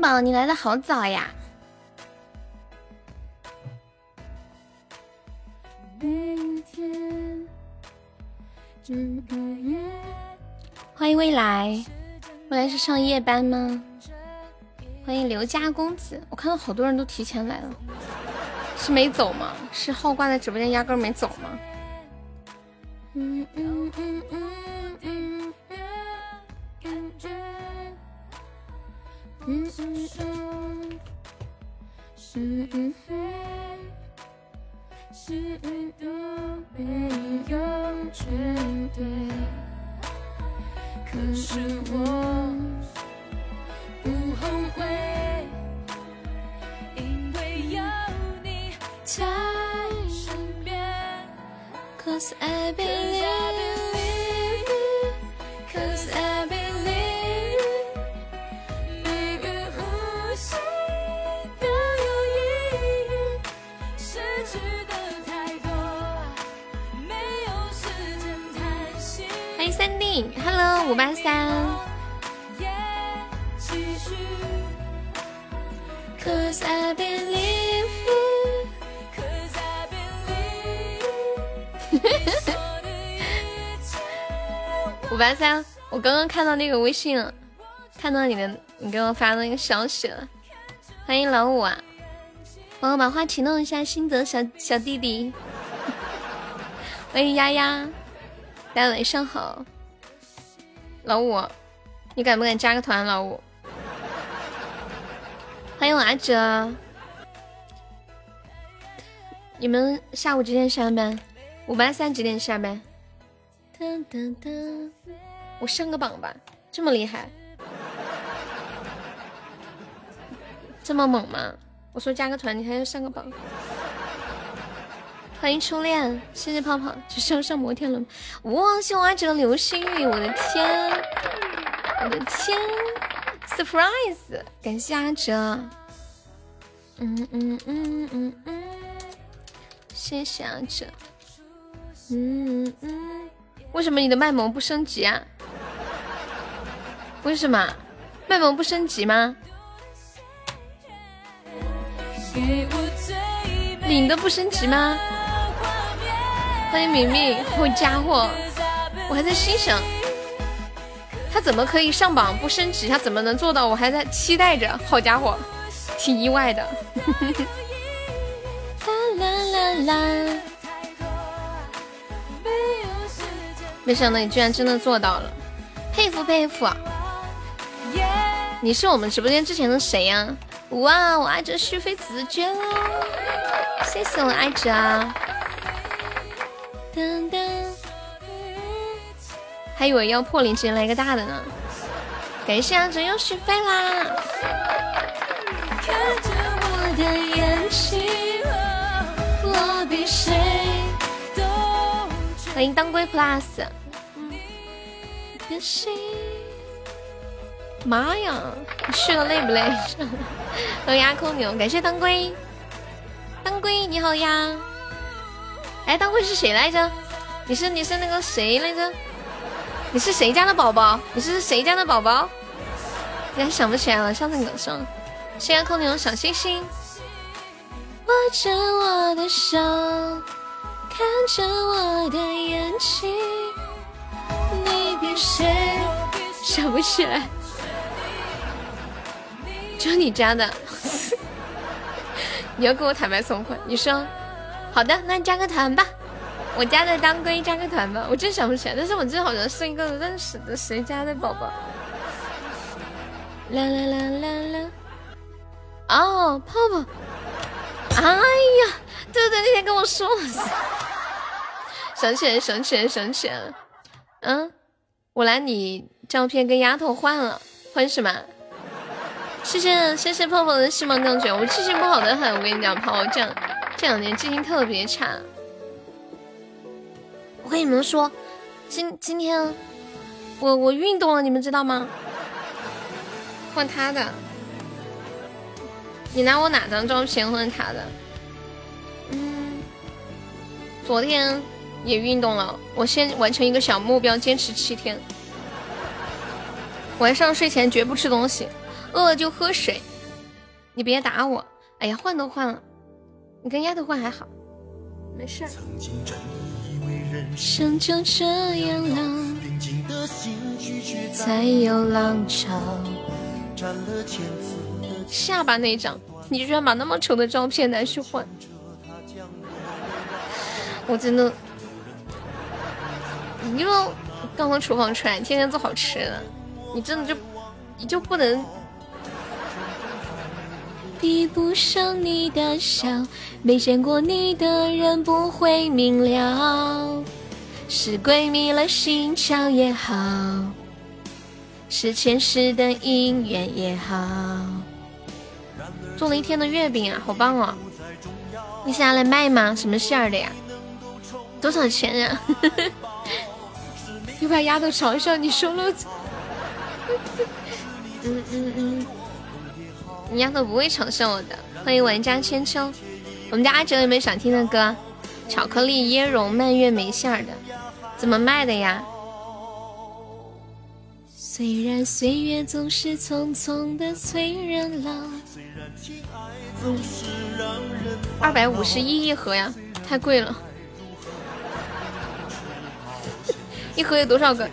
蛋宝，你来的好早呀！欢迎未来，未来是上夜班吗？欢迎刘家公子，我看到好多人都提前来了，是没走吗？是号挂在直播间压根没走吗？刚刚看到那个微信了，看到你的，你给我发的那个消息了。欢迎老五啊，帮我把花启动一下，心泽小小弟弟。欢迎丫丫，大家晚上好。老五，你敢不敢加个团？老五，欢迎我阿哲。你们下午几点下班？五八三几点下班？噔噔噔，我上个榜吧，这么厉害，这么猛吗？我说加个团，你还要上个榜？欢迎初恋，谢谢泡泡，就是要上摩天轮。哇，谢我阿哲流星雨，我的天，我的天，surprise！感谢阿哲，嗯嗯嗯嗯嗯，谢谢阿哲，嗯嗯，为什么你的卖萌不升级啊？为什么卖萌不升级吗？领的不升级吗？欢迎明明，好家伙，我还在心想，他怎么可以上榜不升级？他怎么能做到？我还在期待着，好家伙，挺意外的。啦啦啦啦，没想到你居然真的做到了，佩服佩服！你是我们直播间之前的谁呀？哇，我爱着续费紫娟了，谢谢我爱着啊！噔噔，还以为要破零，直接来个大的呢。感谢阿哲又续费啦！欢迎当归 plus。妈呀，你去了累不累？都压扣牛，感谢当归。当归你好呀。哎，当归是谁来着？你是你是那个谁来着？你是谁家的宝宝？你是谁家的宝宝？应该想不起来了，上次梗上。谢谢扣牛小星星。握着我的手，看着我的眼睛，你比谁想不起来？就你家的，你要跟我坦白从宽？你说好的，那加个团吧。我家的当归加个团吧，我真想不起来，但是我记得好像是一个认识的谁家的宝宝。啦啦啦啦啦！哦，泡泡。哎呀，对对对，那天跟我说了，想起来，想起来，想起来了。嗯，我拿你照片跟丫头换了，换什么？谢谢谢谢泡泡的星芒钢卷，我记性不好的很，我跟你讲，泡泡这样这两年记性特别差。我跟你们说，今今天我我运动了，你们知道吗？换他的，你拿我哪张照片换他的？嗯，昨天也运动了，我先完成一个小目标，坚持七天。晚上睡前绝不吃东西。饿了就喝水，你别打我。哎呀，换都换了，你跟丫头换还好，没事。生就这样了，才有浪潮。下巴那张，你居然把那么丑的照片拿去换，我真的，你就刚从厨房出来，天天做好吃的，你真的就你就不能。比不上你的笑，没见过你的人不会明了。是鬼迷了心窍也好，是前世的姻缘也好。做了一天的月饼啊，好棒哦！你想要来卖吗？什么馅儿的呀？多少钱呀？又把丫头嘲笑你收了。嗯嗯嗯。你丫头不会嘲笑我的。欢迎玩家千秋，我们家阿哲有没有想听的歌？巧克力椰蓉蔓越莓馅儿的，怎么卖的呀？虽然岁月总是匆匆的催人老。二百五十一一盒呀，太贵了。一盒有多少个？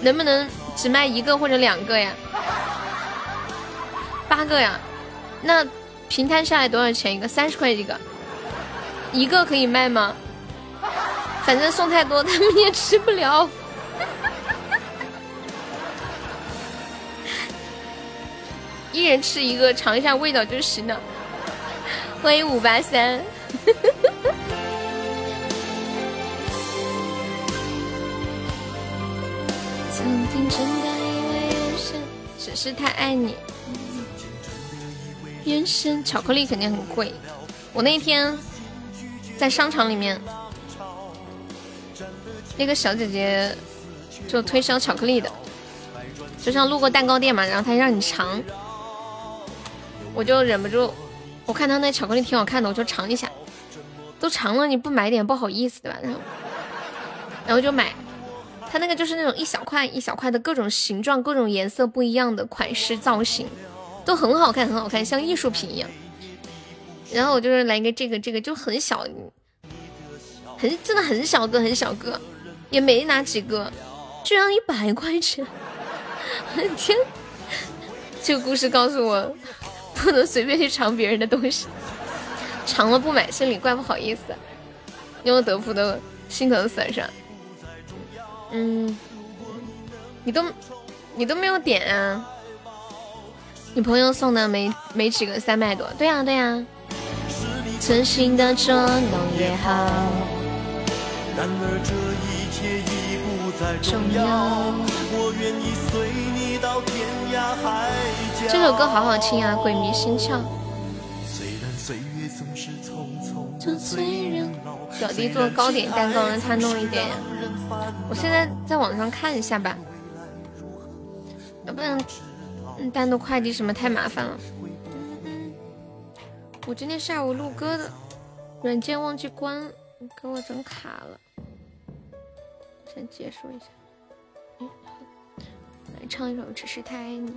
能不能只卖一个或者两个呀？八个呀，那平摊下来多少钱一个？三十块一个，一个可以卖吗？反正送太多他们也吃不了，一人吃一个尝一下味道就行了。欢迎五八三。曾经真的以为人生只是太爱你。原生巧克力肯定很贵，我那天在商场里面，那个小姐姐就推销巧克力的，就像路过蛋糕店嘛，然后她让你尝，我就忍不住，我看她那巧克力挺好看的，我就尝一下，都尝了你不买点不好意思对吧？然后然后就买，它那个就是那种一小块一小块的各种形状、各种颜色不一样的款式造型。都很好看，很好看，像艺术品一样。然后我就是来个这个，这个就很小，很真的很小个，很小个，也没拿几个，居然一百块钱！天，这个故事告诉我，不能随便去尝别人的东西，尝了不买，心里怪不好意思。因为德芙都心疼死了是吧？嗯，你都你都没有点啊？你朋友送的没没几个三百多，对呀对呀。真心的捉弄也好。重要。这首歌好好听啊，鬼迷心窍。表弟做糕点蛋糕，让他弄一点。我现在在网上看一下吧，要不然。单独快递什么太麻烦了。我今天下午录歌的软件忘记关，给我整卡了。先结束一下。来唱一首《只是太爱你》。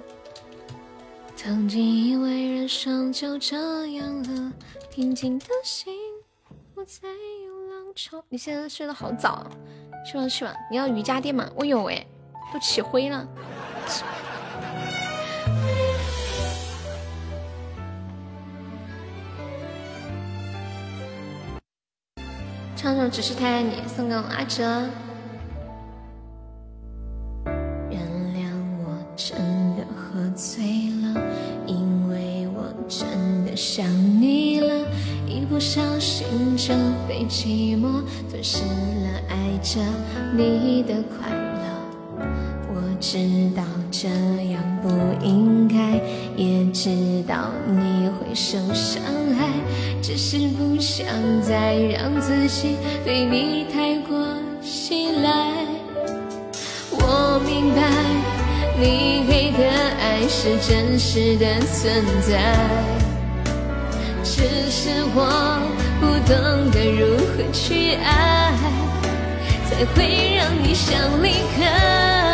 曾经以为人生就这样了，平静的心不再有浪潮。你现在睡得好早，去吧去吧。你要瑜伽垫吗？我有哎，都起灰了。唱首《只是太爱你》，送给我阿哲。原谅我真的喝醉了，因为我真的想你了，一不小心就被寂寞吞噬了爱着你的快。知道这样不应该，也知道你会受伤害。只是不想再让自己对你太过依赖。我明白你给的爱是真实的存在，只是我不懂得如何去爱，才会让你想离开。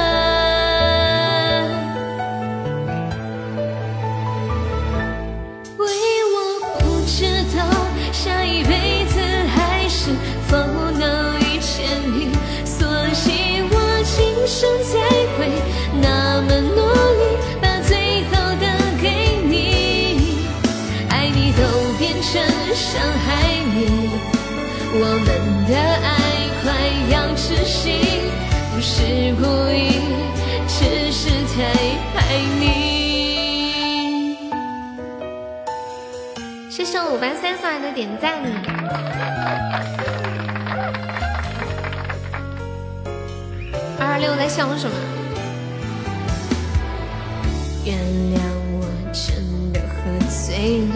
伤害你我们的爱快要窒息不是故意只是太爱你谢谢五八三送来的点赞二六在想什么？原谅我真的喝醉了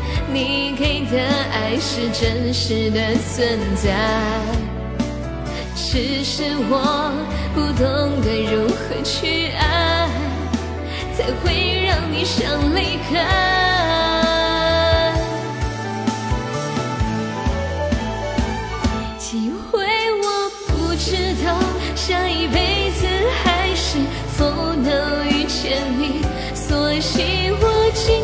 你给的爱是真实的存在，只是我不懂得如何去爱，才会让你想离开。机会我不知道，下一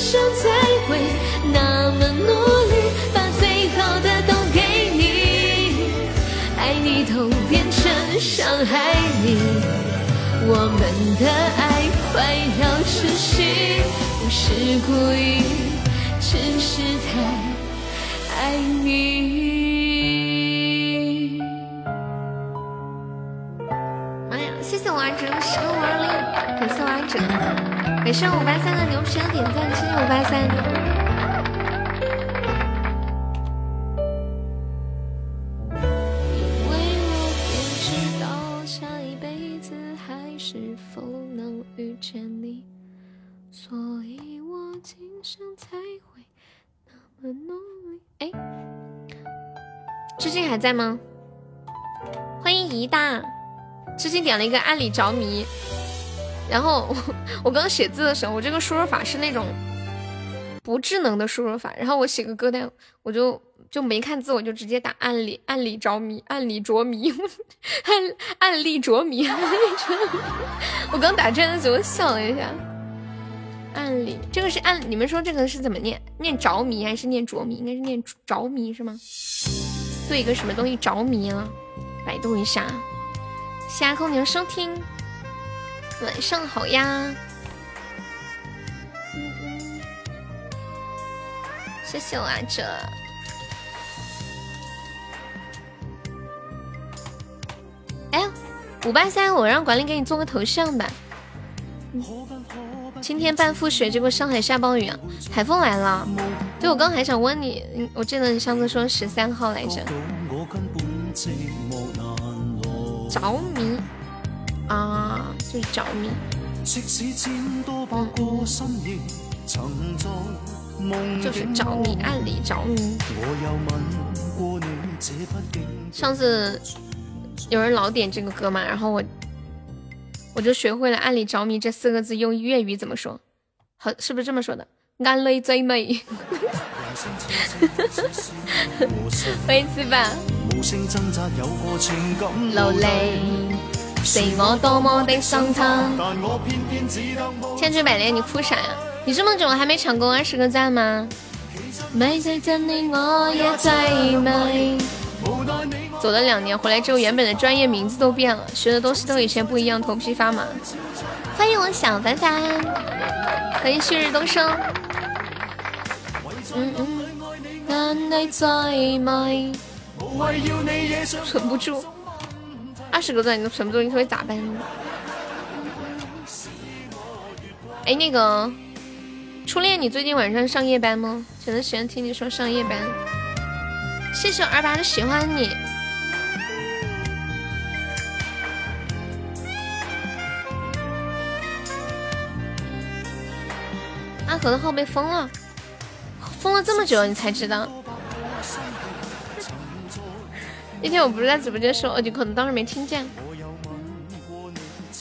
我今生才会那么努力，把最好的都给你，爱你都变成伤害你，我们的爱快要窒息，不是故意，只是太爱你。妈呀！谢谢我阿哲十个五二零，感谢王者，感谢五八三的牛皮点赞，谢谢五八三。因为我不知道下一辈子还是否能遇见你，所以我今生才会那么努力。哎，至今还在吗？欢迎一大。之前点了一个暗里着迷，然后我 我刚写字的时候，我这个输入法是那种不智能的输入法，然后我写个歌单，我就就没看字，我就直接打暗里暗里着迷，暗里着迷，暗暗里着迷，我刚打这的时候笑了一下，暗里这个是暗，你们说这个是怎么念？念着迷还是念着迷？应该是念着迷是吗？对一个什么东西着迷了？百度一下。谢阿空，你的收听，晚上好呀。谢谢我阿哲。哎，五八三，我让管理给你做个头像吧。今天半覆雪，结果上海下暴雨啊，海风来了。对，我刚还想问你，我记得你上次说十三号来着。着迷啊，就是着迷。嗯，就是着迷，暗里着迷。上次有人老点这个歌嘛，然后我我就学会了“暗里着迷”这四个字用粤语怎么说，好，是不是这么说的？暗里最美。欢迎吃饭。流泪，是我多么的伤他。千锤百炼，你哭啥呀？你这么久了还没抢够二十个赞吗？走了两年，回来之后原本的专业名字都变了，学的东西都以前不一样，头皮发麻。欢迎我小凡凡，欢迎旭日东升。嗯嗯。存不住，二十个钻你都存不住，你说会咋办呢？哎，那个初恋，你最近晚上上夜班吗？前段时间听你说上夜班。谢谢二八的喜欢你。阿和的号被封了，封了这么久你才知道？那天我不是在直播间说，你可能当时没听见。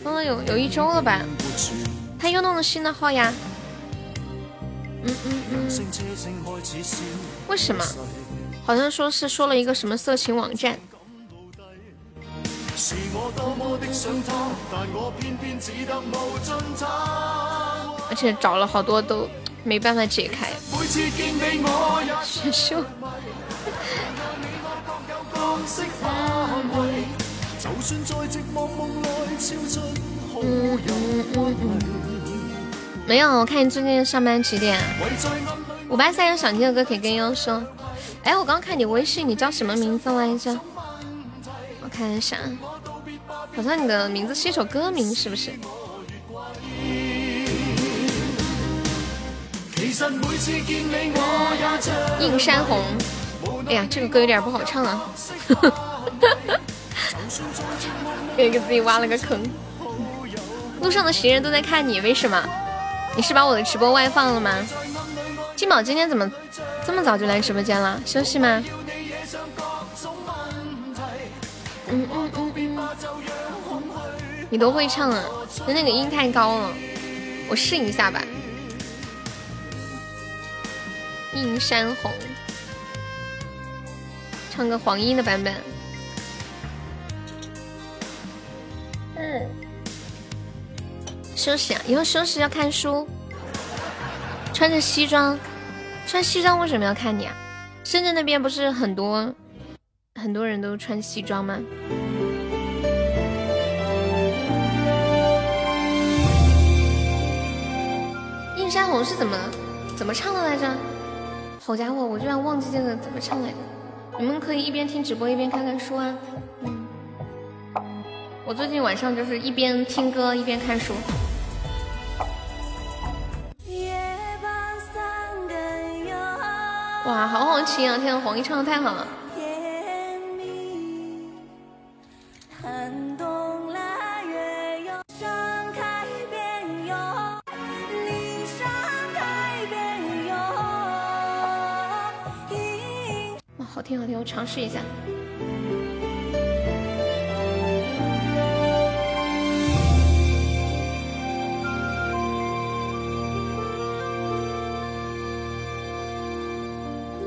封了有有一周了吧？他又弄了新的号呀？嗯嗯嗯。为什么？好像说是说了一个什么色情网站。而且找了好多都没办法解开。选 秀没有，我看你最近上班几点？五八三有想听的歌可以跟悠悠说。哎，我刚看你微信，你叫什么名字来着？我看一下，好像你的名字是一首歌名，是不是？映山红。哎呀，这个歌有点不好唱啊！给 给自己挖了个坑。路上的行人都在看你，为什么？你是把我的直播外放了吗？金宝今天怎么这么早就来直播间了？休息吗？嗯嗯嗯。你都会唱啊？那那个音太高了，我试一下吧。映山红，唱个黄莺的版本。嗯。休息啊！以后休息要看书，穿着西装，穿西装为什么要看你啊？深圳那边不是很多很多人都穿西装吗？映山红是怎么怎么唱的来着？好家伙，我居然忘记这个怎么唱来着！你们可以一边听直播一边看看书啊。嗯，我最近晚上就是一边听歌一边看书。哇，好好听啊！天呐，黄奕唱的太好了。挺好听，我尝试一下。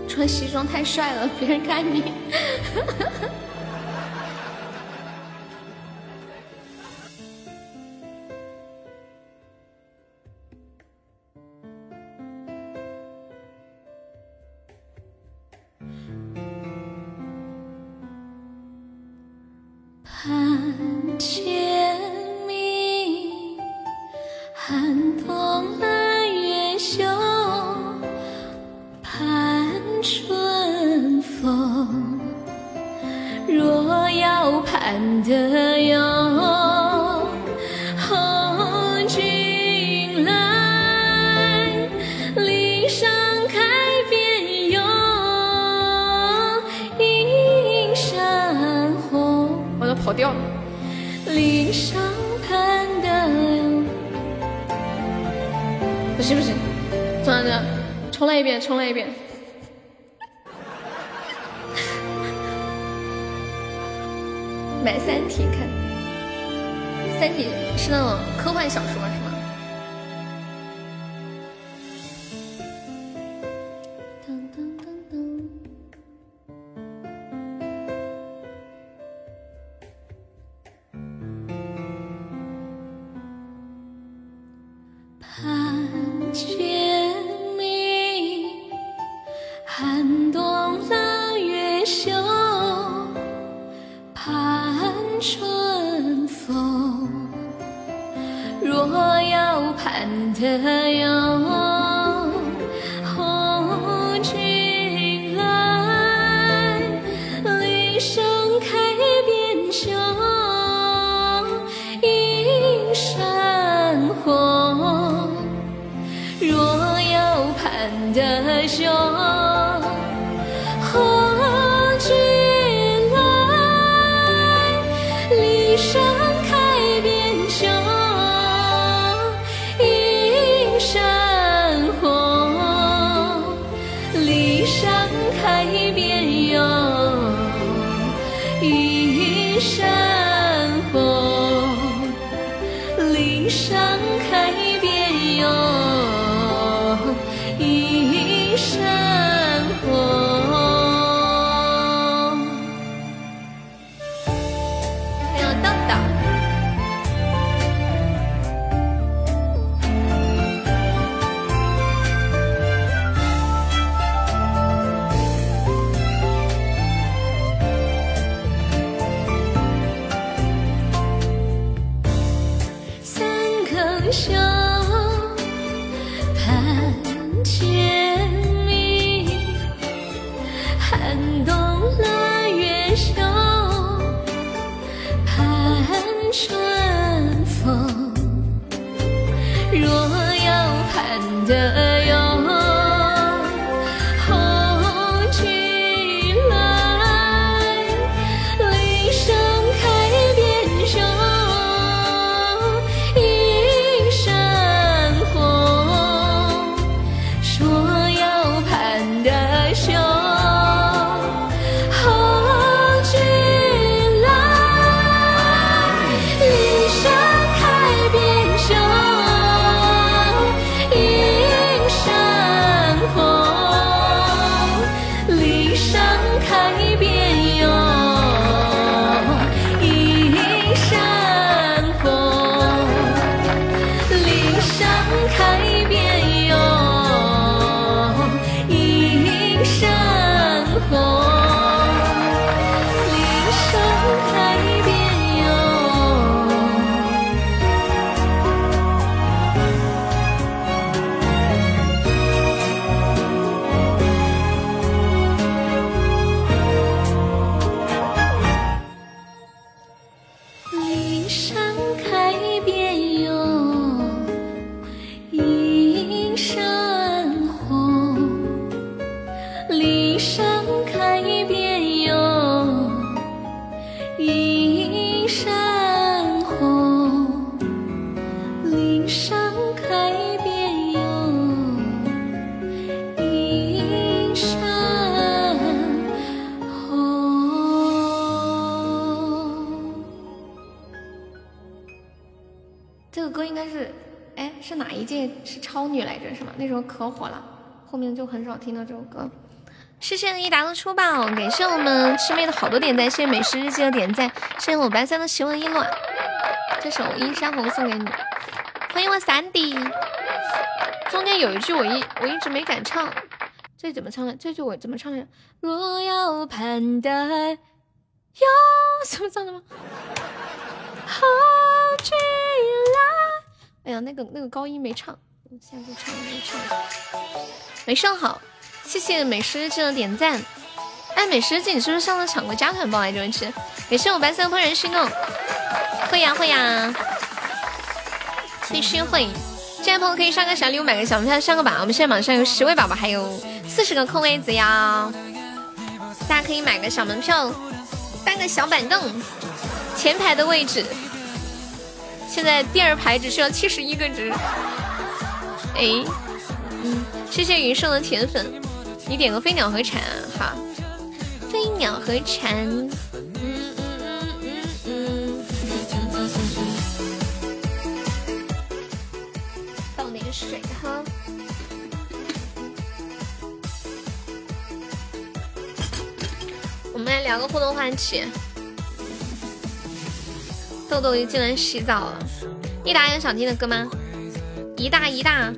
穿西装太帅了，别人看你。可火了，后面就很少听到这首歌。谢谢一达的出宝，感谢我们师妹的好多点赞，谢谢美食日记的点赞，谢谢我白三的喜闻一暖。这首《一山红》送给你，欢迎我三弟。中间有一句我一我一直没敢唱，这怎么唱的？这句我怎么唱的？若要盼得有，怎么唱的吗？好起来。哎呀，那个那个高音没唱，下次唱没唱，没上好。谢谢美食日记的点赞。哎，美食日记，你是不是上次抢过加团包来着？吃，也是我白色怦然心动。会呀会呀，必须会。进来朋友可以上个小礼物，买个小门票上个榜。我们现在榜上有十位宝宝，还有四十个空位子呀，大家可以买个小门票，搬个小板凳，前排的位置。现在第二排只需要七十一个值。哎，嗯，谢谢云胜的铁粉，你点个飞鸟和蝉哈，飞鸟和蝉，嗯嗯嗯嗯嗯，倒点水哈。我们来聊个互动话题。豆豆又进来洗澡了。一达有想听的歌吗？一大一大，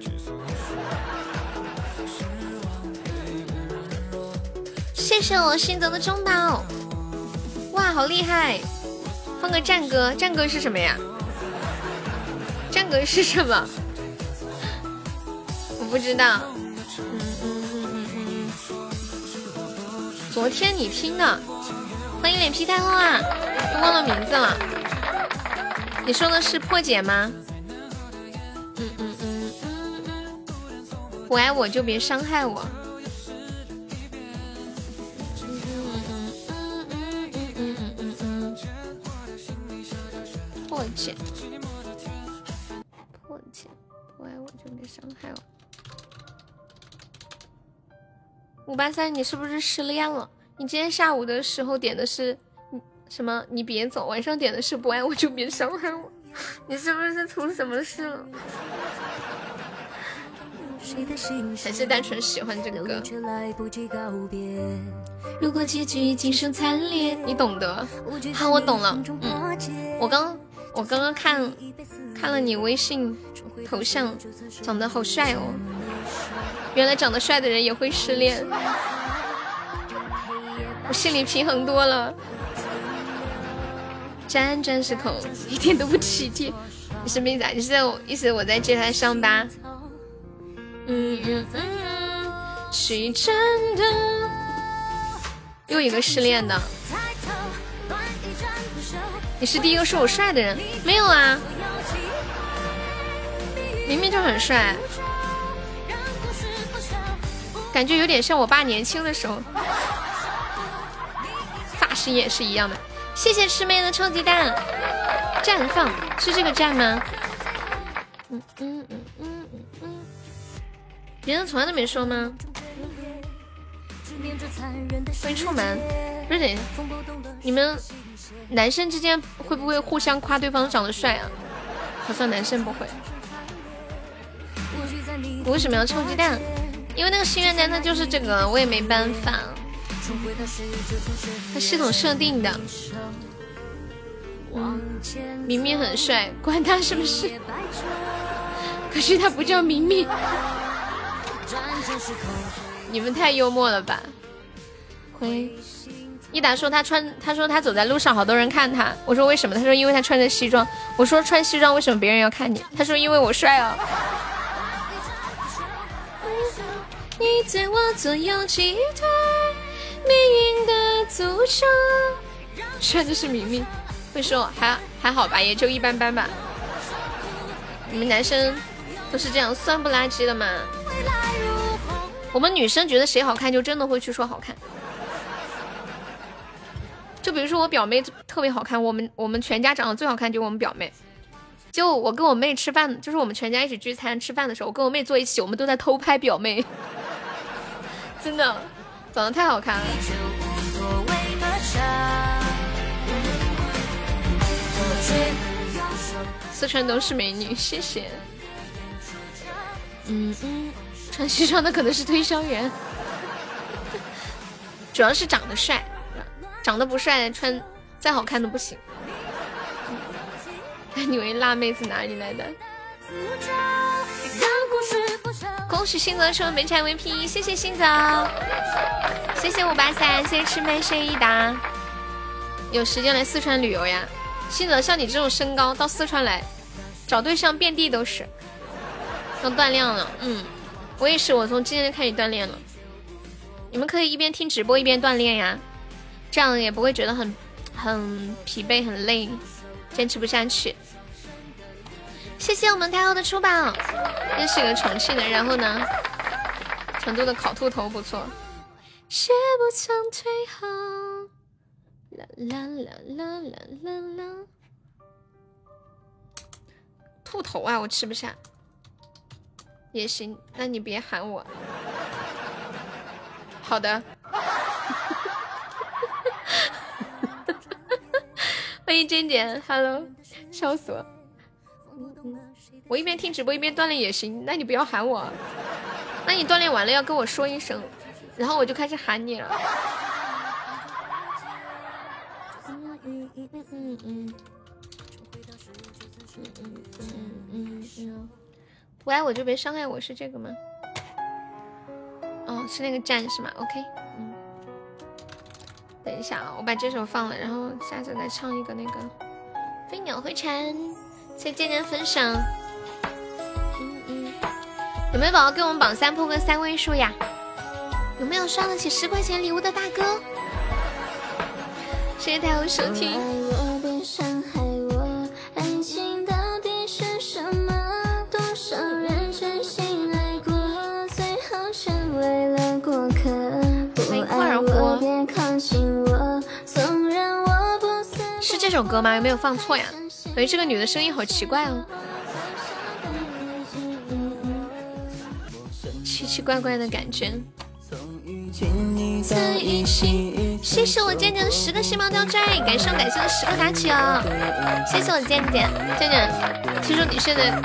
谢谢我新泽的中宝。哇，好厉害！放个战歌，战歌是什么呀？战歌是什么？我不知道。嗯嗯嗯嗯嗯。昨天你听的，欢迎脸皮太厚啊！都忘了名字了。你说的是破解吗？不爱我就别伤害我。破解，破解，不爱我就别伤害我。五八三，你是不是失恋了？你今天下午的时候点的是什么？你别走，晚上点的是不爱我就别伤害我，你是不是出什么事了？还是单纯喜欢这个歌？如果结局已经是惨烈，你懂得。好，我懂了。嗯，我刚我刚刚看看了你微信头像，长得好帅哦。原来长得帅的人也会失恋，我心里平衡多了。沾沾是口，一点都不体贴。你什么意思啊？你是在意思我在接他伤疤？嗯嗯嗯，是真的。又一个失恋的。你是第一个说我帅的人？没有啊，明明就很帅，感觉有点像我爸年轻的时候，发型也是一样的。谢谢师妹的臭鸡蛋，绽放是这个绽吗？嗯嗯嗯嗯嗯，别人从来都没说吗？欢迎出门，不是你们男生之间会不会互相夸对方长得帅啊？好像男生不会。我为什么要臭鸡蛋？因为那个心愿单它就是这个，我也没办法。它系统设定的，明明很帅，管他是不是？可是他不叫明明。你们太幽默了吧？回一达说他穿，他说他走在路上，好多人看他。我说为什么？他说因为他穿着西装。我说穿西装为什么别人要看你？他说因为我帅啊。你在我左右击退。命运的诅咒，帅的是明明，会说还还好吧，也就一般般吧。你们男生都是这样酸不拉几的吗？未来如何我们女生觉得谁好看，就真的会去说好看。就比如说我表妹特别好看，我们我们全家长得最好看就我们表妹。就我跟我妹吃饭，就是我们全家一起聚餐吃饭的时候，我跟我妹坐一起，我们都在偷拍表妹，真的。长得太好看了，四川都是美女，谢谢。嗯嗯，穿西装的可能是推销员，主要是长得帅，长得不帅，穿再好看都不行。你以为辣妹子哪里来的？恭喜新泽成为本场 VP，谢谢新泽，谢谢五八三，谢谢吃麦，谢谢一达。有时间来四川旅游呀？新泽，像你这种身高到四川来找对象遍地都是。要锻炼了，嗯，我也是，我从今天开始锻炼了。你们可以一边听直播一边锻炼呀，这样也不会觉得很很疲惫很累，坚持不下去。谢谢我们太后的出宝，又是个重庆的，然后呢，成都的烤兔头不错。绝不曾退后。啦啦啦啦啦啦啦。兔头啊，我吃不下。也行，那你别喊我。好的。欢迎珍姐，Hello，笑死我。我一边听直播一边锻炼也行，那你不要喊我，那你锻炼完了要跟我说一声，然后我就开始喊你了。嗯嗯嗯嗯嗯嗯嗯嗯不爱我就别伤害我，是这个吗？哦，是那个站是吗？OK，嗯，等一下啊，我把这首放了，然后下次再唱一个那个飞鸟回蝉。谢谢渐渐分享。嗯嗯，有没有宝宝给我们榜三破个三位数呀？有没有刷得起十块钱礼物的大哥？谢谢大家收听。这首歌吗？有没有放错呀？哎，这个女的声音好奇怪哦，奇奇怪怪的感觉。谢谢我渐渐十个细胞吊坠，感谢感谢的十个打起哦。谢谢我渐渐渐渐，听说你现在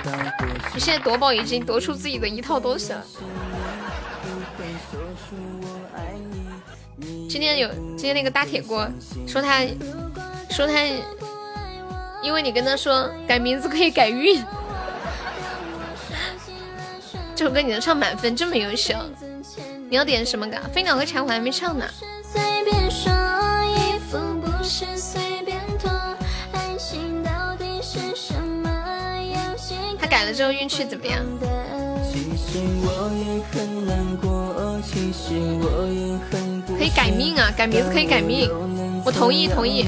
你现在夺宝已经夺出自己的一套东西了。今天有今天那个大铁锅说他说他，因为你跟他说改名字可以改运。这首歌你能唱满分，这么优秀。你要点什么歌？飞鸟和蝉我还没唱呢。他改了之后运气怎么样？可以改命啊，改名字可以改命，我同意同意。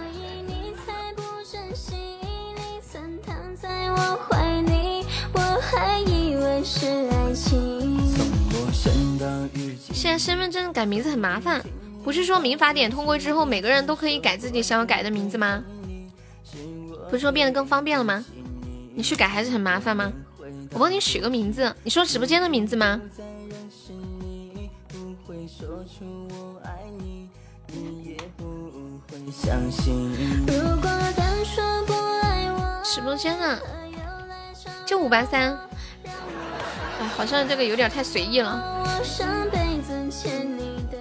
现在身份证改名字很麻烦，不是说民法典通过之后每个人都可以改自己想要改的名字吗？不是说变得更方便了吗？你去改还是很麻烦吗？我帮你取个名字，你说直播间的名字吗？直播间的就五八三，哎，好像这个有点太随意了。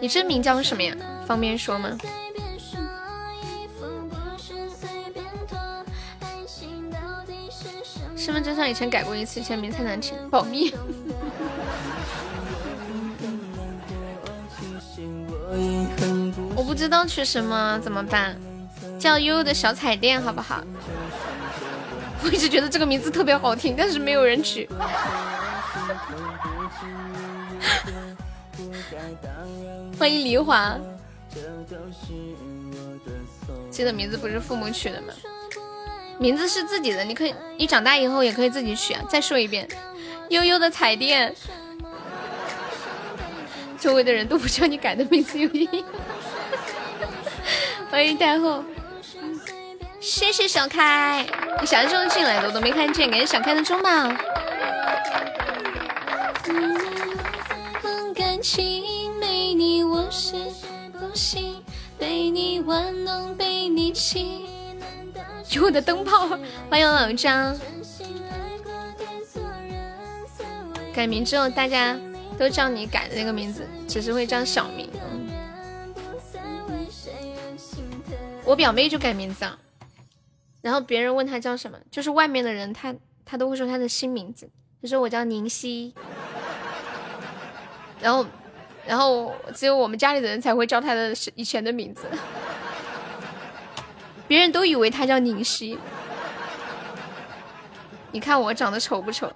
你真名叫什么呀？方便说吗？身份证上以前改过一次，签名太难听，保密。我不知道取什么，怎么办？叫悠悠的小彩电好不好？我一直觉得这个名字特别好听，但是没有人取。欢迎梨花，记得名字不是父母取的吗？名字是自己的，你可以，你长大以后也可以自己取啊。再说一遍，悠悠的彩电，周围的人都不知道你改的名字有意义。欢迎太后，谢谢小开，你啥时候进来的？我都没看见，感谢小开的中宝。有我的灯泡，欢迎老张。改名之后，大家都叫你改的那个名字，只是会叫小名。我表妹就改名字，然后别人问他叫什么，就是外面的人，他他都会说他的新名字，他说我叫宁熙。然后，然后只有我们家里的人才会叫他的以前的名字。别人都以为他叫宁熙，你看我长得丑不丑？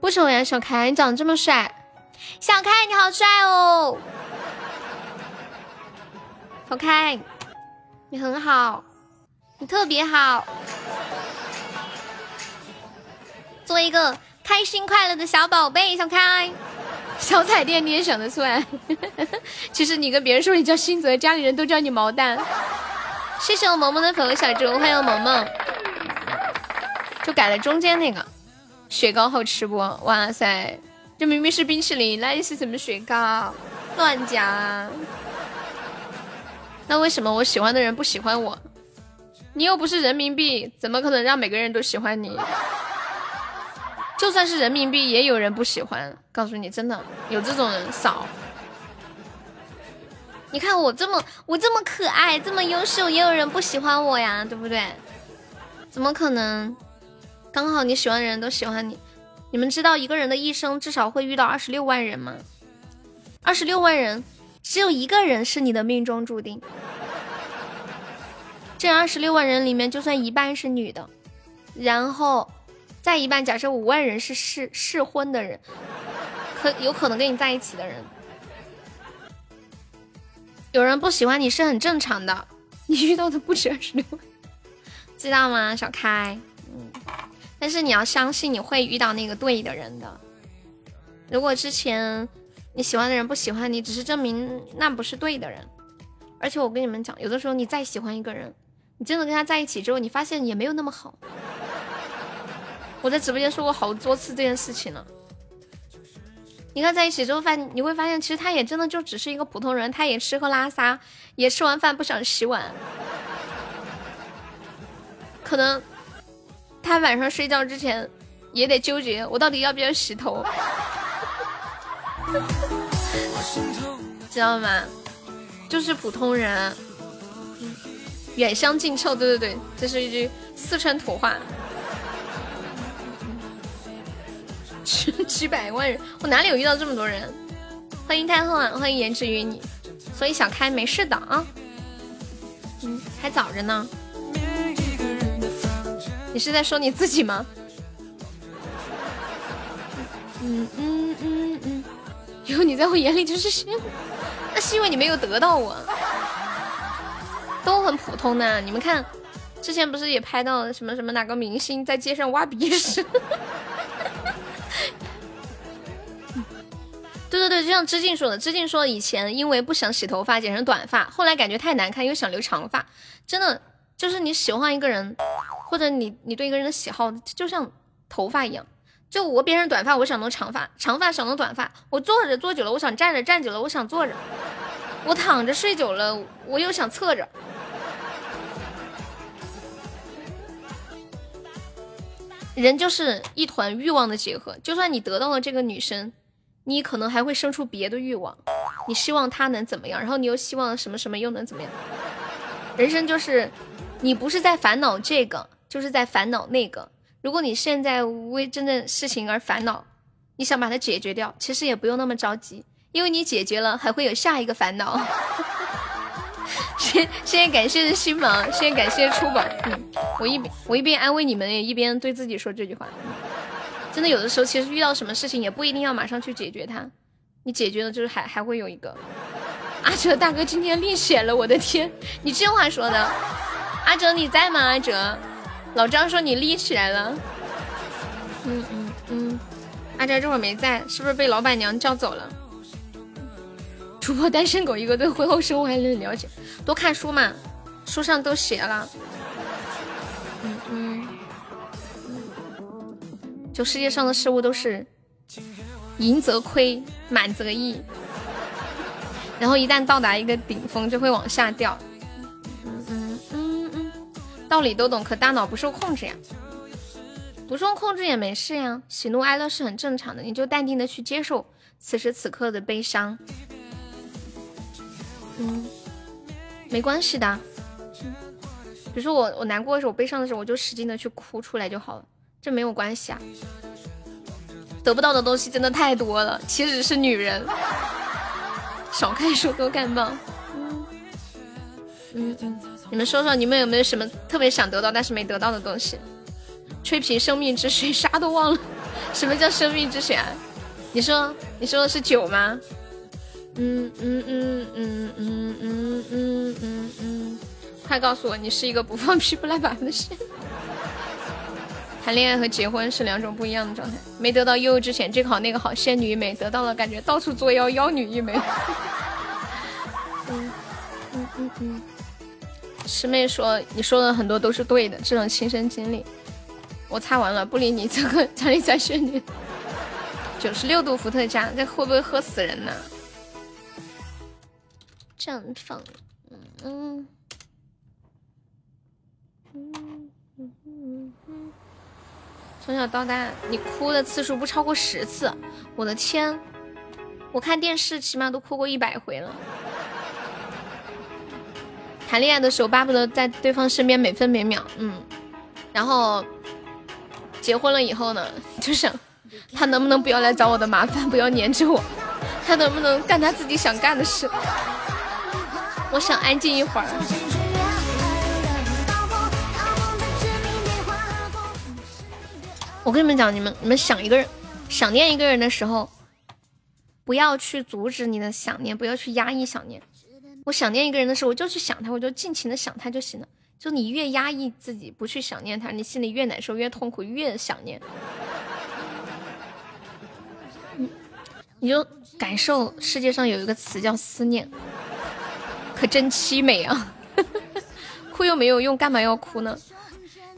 不丑呀，小开，你长得这么帅，小开你好帅哦，小开，你很好，你特别好，做一个开心快乐的小宝贝，小开，小彩电你也想得出来？其实你跟别人说你叫新泽，家里人都叫你毛蛋。谢谢我萌萌的粉红小猪，欢迎萌萌。就改了中间那个，雪糕好吃不？哇塞，这明明是冰淇淋，那是什么雪糕？乱讲！那为什么我喜欢的人不喜欢我？你又不是人民币，怎么可能让每个人都喜欢你？就算是人民币，也有人不喜欢。告诉你，真的有这种人少。你看我这么我这么可爱，这么优秀，也有人不喜欢我呀，对不对？怎么可能？刚好你喜欢的人都喜欢你。你们知道一个人的一生至少会遇到二十六万人吗？二十六万人，只有一个人是你的命中注定。这二十六万人里面，就算一半是女的，然后再一半，假设五万人是适适婚的人，可有可能跟你在一起的人。有人不喜欢你是很正常的，你遇到的不止二十六，知道吗，小开？嗯，但是你要相信你会遇到那个对的人的。如果之前你喜欢的人不喜欢你，只是证明那不是对的人。而且我跟你们讲，有的时候你再喜欢一个人，你真的跟他在一起之后，你发现也没有那么好。我在直播间说过好多次这件事情了。你看在一起之后发，你会发现其实他也真的就只是一个普通人，他也吃喝拉撒，也吃完饭不想洗碗，可能他晚上睡觉之前也得纠结我到底要不要洗头，知道吗？就是普通人，远香近臭，对对对，这是一句四川土话。几 几百万人，我哪里有遇到这么多人？欢迎太后啊，欢迎颜值与你。所以小开没事的啊，嗯，还早着呢。你是在说你自己吗？嗯嗯嗯嗯，有你在我眼里就是羡慕，那是因为你没有得到我，都很普通的。你们看，之前不是也拍到什么什么哪个明星在街上挖鼻屎？对对对，就像知静说的，知静说以前因为不想洗头发，剪成短发，后来感觉太难看，又想留长发。真的，就是你喜欢一个人，或者你你对一个人的喜好，就像头发一样。就我变成短发，我想弄长发；长发想弄短发。我坐着坐久了，我想站着；站久了，我想坐着。我躺着睡久了，我又想侧着。人就是一团欲望的结合，就算你得到了这个女生。你可能还会生出别的欲望，你希望她能怎么样，然后你又希望什么什么又能怎么样？人生就是，你不是在烦恼这个，就是在烦恼那个。如果你现在为真正事情而烦恼，你想把它解决掉，其实也不用那么着急，因为你解决了，还会有下一个烦恼。先先感谢新芒，先感谢初宝。嗯，我一边我一边安慰你们，也一边对自己说这句话。真的有的时候，其实遇到什么事情也不一定要马上去解决它，你解决了就是还还会有一个。阿哲大哥今天立血了，我的天，你这话说的，阿哲你在吗？阿哲，老张说你立起来了。嗯嗯嗯，阿哲这会儿没在，是不是被老板娘叫走了？主播单身狗一个，对婚后生活还能了解，多看书嘛，书上都写了。嗯嗯。就世界上的事物都是盈则亏，满则溢，然后一旦到达一个顶峰，就会往下掉。嗯嗯嗯嗯，道理都懂，可大脑不受控制呀。不受控制也没事呀，喜怒哀乐是很正常的，你就淡定的去接受此时此刻的悲伤。嗯，没关系的。比如说我我难过的时候，我悲伤的时候，我就使劲的去哭出来就好了。这没有关系啊，得不到的东西真的太多了。其实是女人，少看书多看报。嗯，你们说说，你们有没有什么特别想得到但是没得到的东西？吹瓶生命之水，啥都忘了。什么叫生命之水啊？你说你说的是酒吗？嗯嗯嗯嗯嗯嗯嗯嗯嗯，快告诉我，你是一个不放屁不赖粑的仙。谈恋爱和结婚是两种不一样的状态。没得到悠悠之前，这个好那个好，仙女一枚；得到了，感觉到处作妖，妖女一枚。嗯嗯嗯嗯。师妹说你说的很多都是对的，这种亲身经历。我擦完了，不理你。这个家里在仙女。九十六度伏特加，这会不会喝死人呢？绽放。嗯嗯嗯嗯。从小到大，你哭的次数不超过十次，我的天！我看电视起码都哭过一百回了。谈恋爱的时候巴不得在对方身边每分每秒，嗯。然后结婚了以后呢，就想他能不能不要来找我的麻烦，不要黏着我，他能不能干他自己想干的事？我想安静一会儿。我跟你们讲，你们你们想一个人，想念一个人的时候，不要去阻止你的想念，不要去压抑想念，我想念一个人的时候，我就去想他，我就尽情的想他就行了。就你越压抑自己不去想念他，你心里越难受，越痛苦，越想念。你你就感受世界上有一个词叫思念，可真凄美啊！哭又没有用，干嘛要哭呢？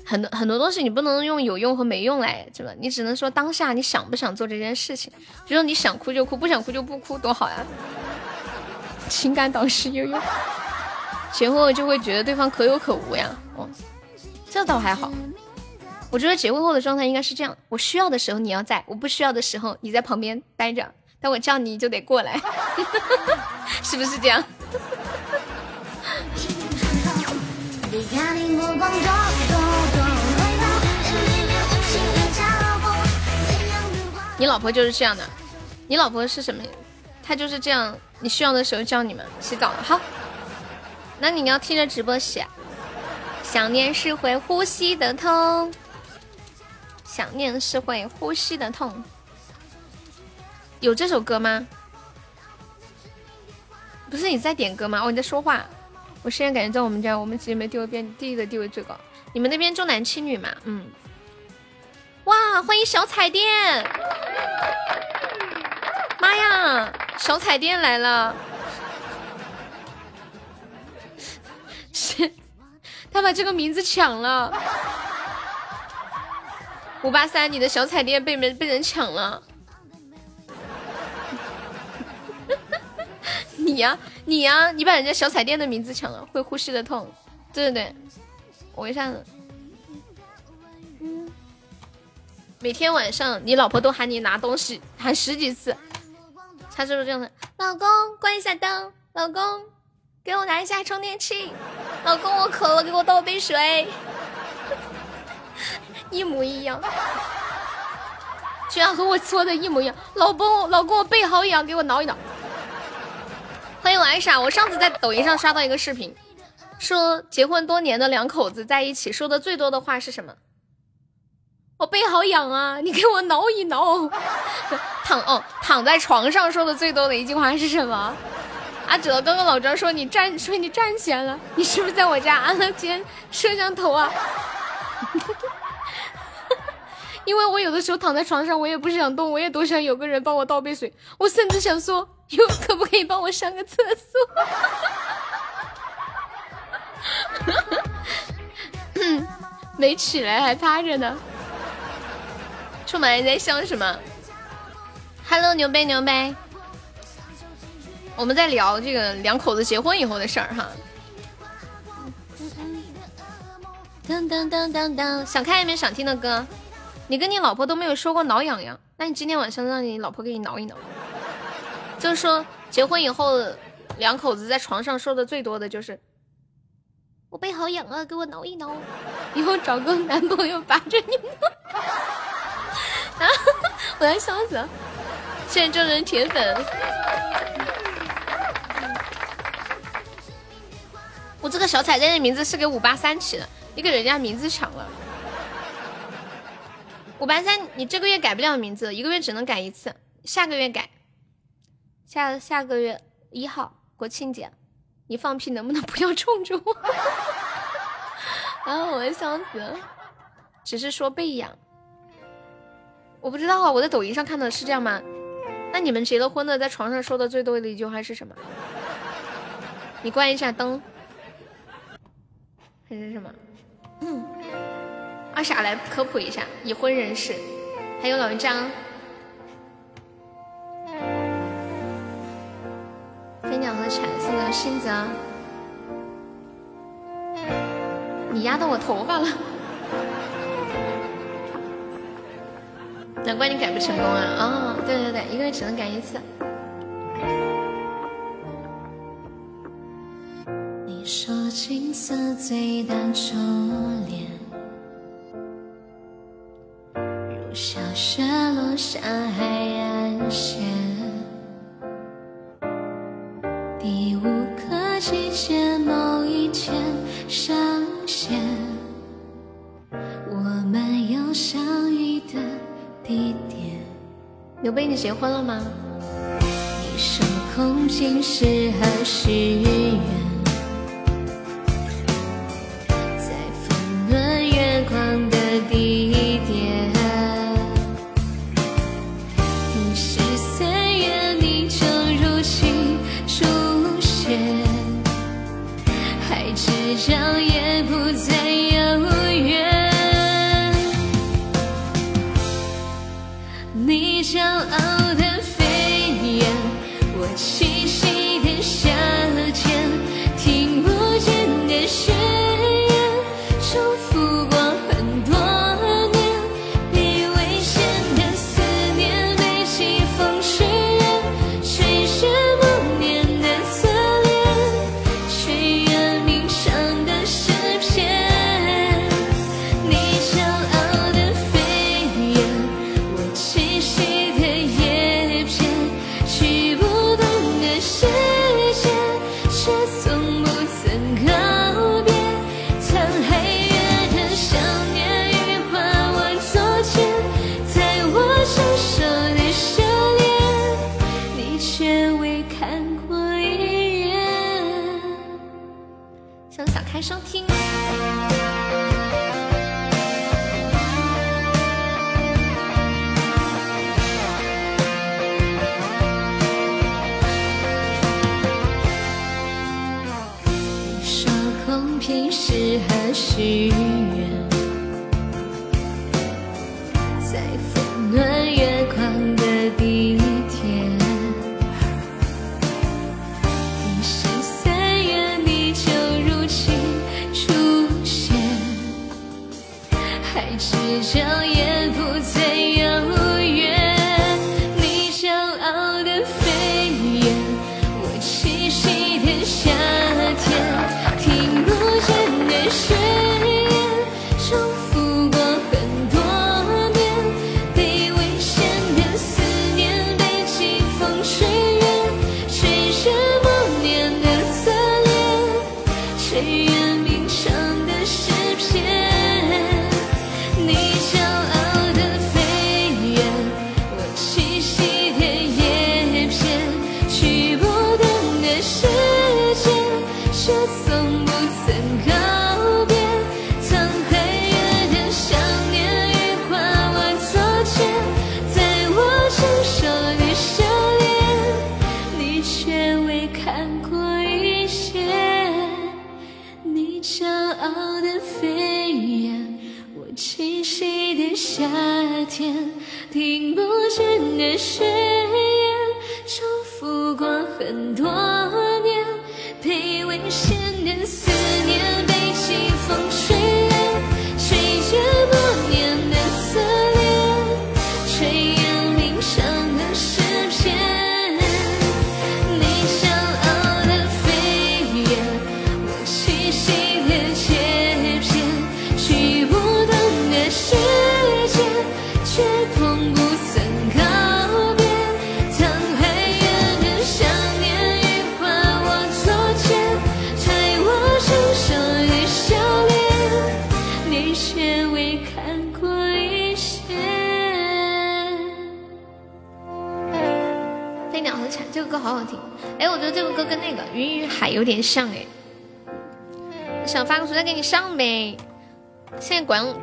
很多很多东西你不能用有用和没用来，是吧？你只能说当下你想不想做这件事情。比如说你想哭就哭，不想哭就不哭，多好呀！情感导师悠悠，结婚后就会觉得对方可有可无呀。哦，这倒还好。我觉得结婚后的状态应该是这样：我需要的时候你要在，我不需要的时候你在旁边待着，但我叫你就得过来，是不是这样？你老婆就是这样的，你老婆是什么？她就是这样，你需要的时候叫你们洗澡了。好，那你要听着直播洗。想念是会呼吸的痛，想念是会呼吸的痛。有这首歌吗？不是你在点歌吗？哦，你在说话。我现在感觉在我们家，我们姐妹地位变第一的地位最高。你们那边重男轻女嘛？嗯。哇，欢迎小彩电！妈呀，小彩电来了！是，他把这个名字抢了。五八三，你的小彩电被人被人抢了。你呀，你呀，你把人家小彩电的名字抢了，会呼吸的痛。对对对，我一下子。每天晚上，你老婆都喊你拿东西，喊十几次。他是不是这样的？老公，关一下灯。老公，给我拿一下充电器。老公，我渴了，给我倒杯水。一模一样，居然和我说的一模一样。老公，老公，我背好痒，给我挠一挠。欢迎我爱傻。我上次在抖音上刷到一个视频，说结婚多年的两口子在一起说的最多的话是什么？我背好痒啊，你给我挠一挠。躺哦，躺在床上说的最多的一句话是什么？阿哲，刚刚老张说你站，说你站起来了，你是不是在我家安了间摄像头啊？因为我有的时候躺在床上，我也不想动，我也多想有个人帮我倒杯水，我甚至想说，有可不可以帮我上个厕所？没起来还趴着呢。出门在笑什么？Hello，牛掰牛掰！我们在聊这个两口子结婚以后的事儿哈。噔噔噔噔噔，想看有没有想听的歌？你跟你老婆都没有说过挠痒痒，那你今天晚上让你老婆给你挠一挠。就是说结婚以后两口子在床上说的最多的就是我背好痒啊，给我挠一挠。以后找个男朋友把着你挠。啊！我要笑死了！现在众人铁粉，我这个小彩蛋的名字是给五八三起的，你给人家名字抢了。五八三，你这个月改不了名字，一个月只能改一次，下个月改。下下个月一号国庆节，你放屁能不能不要冲着 我？啊！我要笑死了，只是说被养。我不知道啊，我在抖音上看的是这样吗？那你们结了婚的在床上说的最多的一句话是什么？你关一下灯，还是什么？嗯，阿傻来科普一下已婚人士，还有老张，鸟和蝉送的新泽，你压到我头发了。难怪你改不成功啊！哦，对对对，一个月只能改一次。你说青涩最单初恋，如小雪落下海岸线，你无可希借某一天上线，我们有相遇的地点。牛备，你结婚了吗？你说空心是何许缘。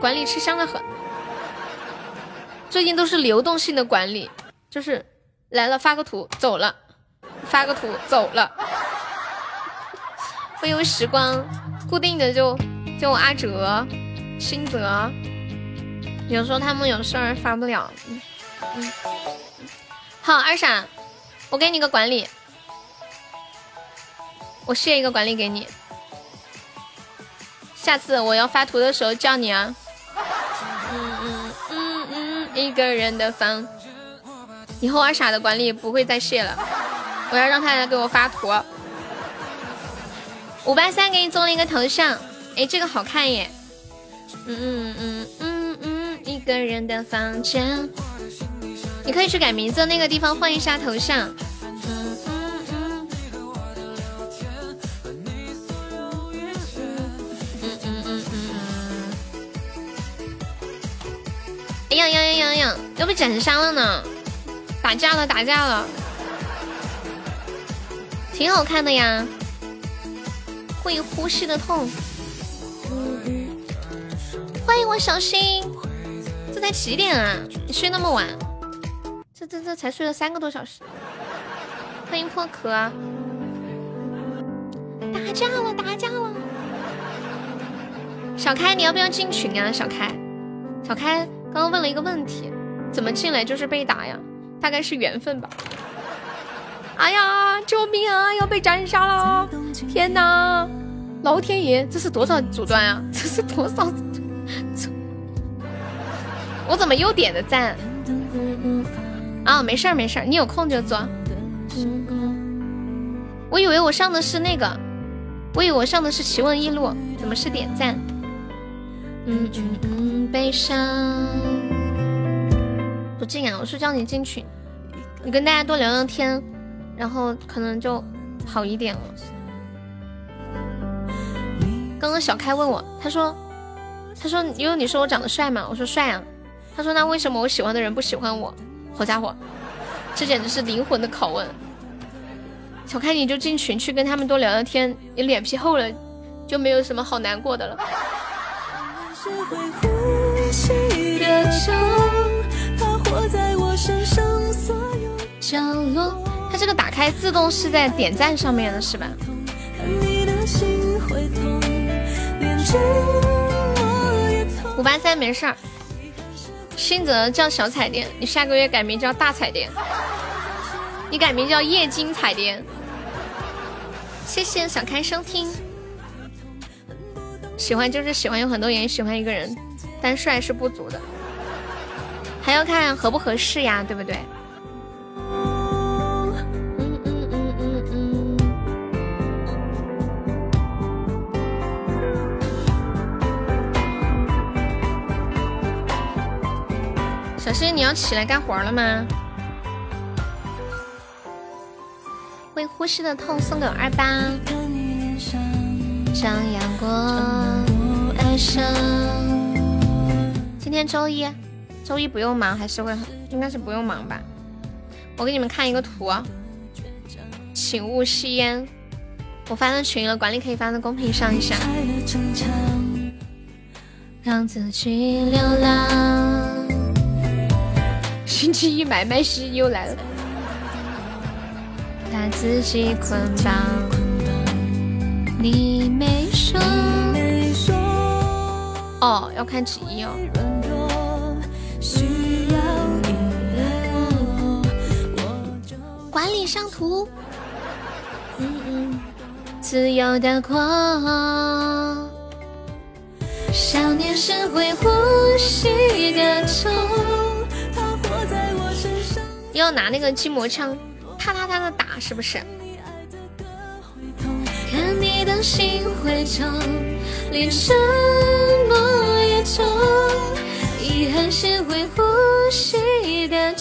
管理吃香的很，最近都是流动性的管理，就是来了发个图走了，发个图走了。会有时光固定的就就阿哲、新泽，有时候他们有事儿发不了。嗯，好二傻，我给你个管理，我卸一个管理给你，下次我要发图的时候叫你啊。一个人的房以后，二傻的管理不会再卸了。我要让他来给我发图，五八三给你做了一个头像。诶，这个好看耶。嗯嗯嗯嗯嗯，一个人的房间你可以去改名字，那个地方换一下头像。呀呀呀呀呀！要被斩杀了呢，打架了，打架了，挺好看的呀。会呼吸的痛。欢迎我小新，这才几点啊？你睡那么晚？这这这才睡了三个多小时。欢迎破壳。打架了，打架了。小开，你要不要进群啊？小开，小开。刚刚问了一个问题，怎么进来就是被打呀？大概是缘分吧。哎呀，救命啊！要被斩杀了！天哪，老天爷，这是多少阻断啊？这是多少？我怎么又点的赞？啊，没事儿没事儿，你有空就做。我以为我上的是那个，我以为我上的是奇闻异录，怎么是点赞？嗯嗯嗯，悲伤。不进啊，我是叫你进群，你跟大家多聊聊天。然后可能就好一点了。刚刚小开问我，他说：“他说，因为你说我长得帅嘛，我说帅啊。他说那为什么我喜欢的人不喜欢我？好家伙，这简直是灵魂的拷问。小开你就进群去跟他们多聊聊天，你脸皮厚了就没有什么好难过的了。”角落。它这个打开自动是在点赞上面的是吧？五八三没事儿，新泽叫小彩电，你下个月改名叫大彩电，你改名叫液晶彩电。谢谢小开收听，喜欢就是喜欢，有很多原因喜欢一个人，但帅是不足的，还要看合不合适呀，对不对？嗯嗯嗯嗯嗯小新，你要起来干活了吗？为呼吸的痛送给二八。像阳光爱上。今天周一，周一不用忙还是会很，应该是不用忙吧。我给你们看一个图，请勿吸烟。我发到群了，管理可以发到公屏上一下。让自己流浪。星期一买卖西又来了，把自己捆绑。你没说哦，要看几一哦。管理上图。嗯嗯。自由的光。少年时会呼吸的痛。要拿那个筋膜枪，啪啪啪的打，是不是？当心灰中，连沉默也痛，遗憾是会呼吸的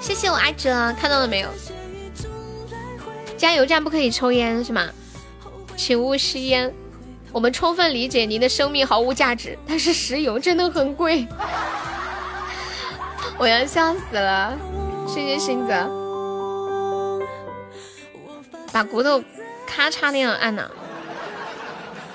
谢谢我阿哲，看到了没有？加油站不可以抽烟是吗？请勿吸烟。我们充分理解您的生命毫无价值，但是石油真的很贵，我要笑死了。谢谢星子，把骨头咔嚓那样按呢，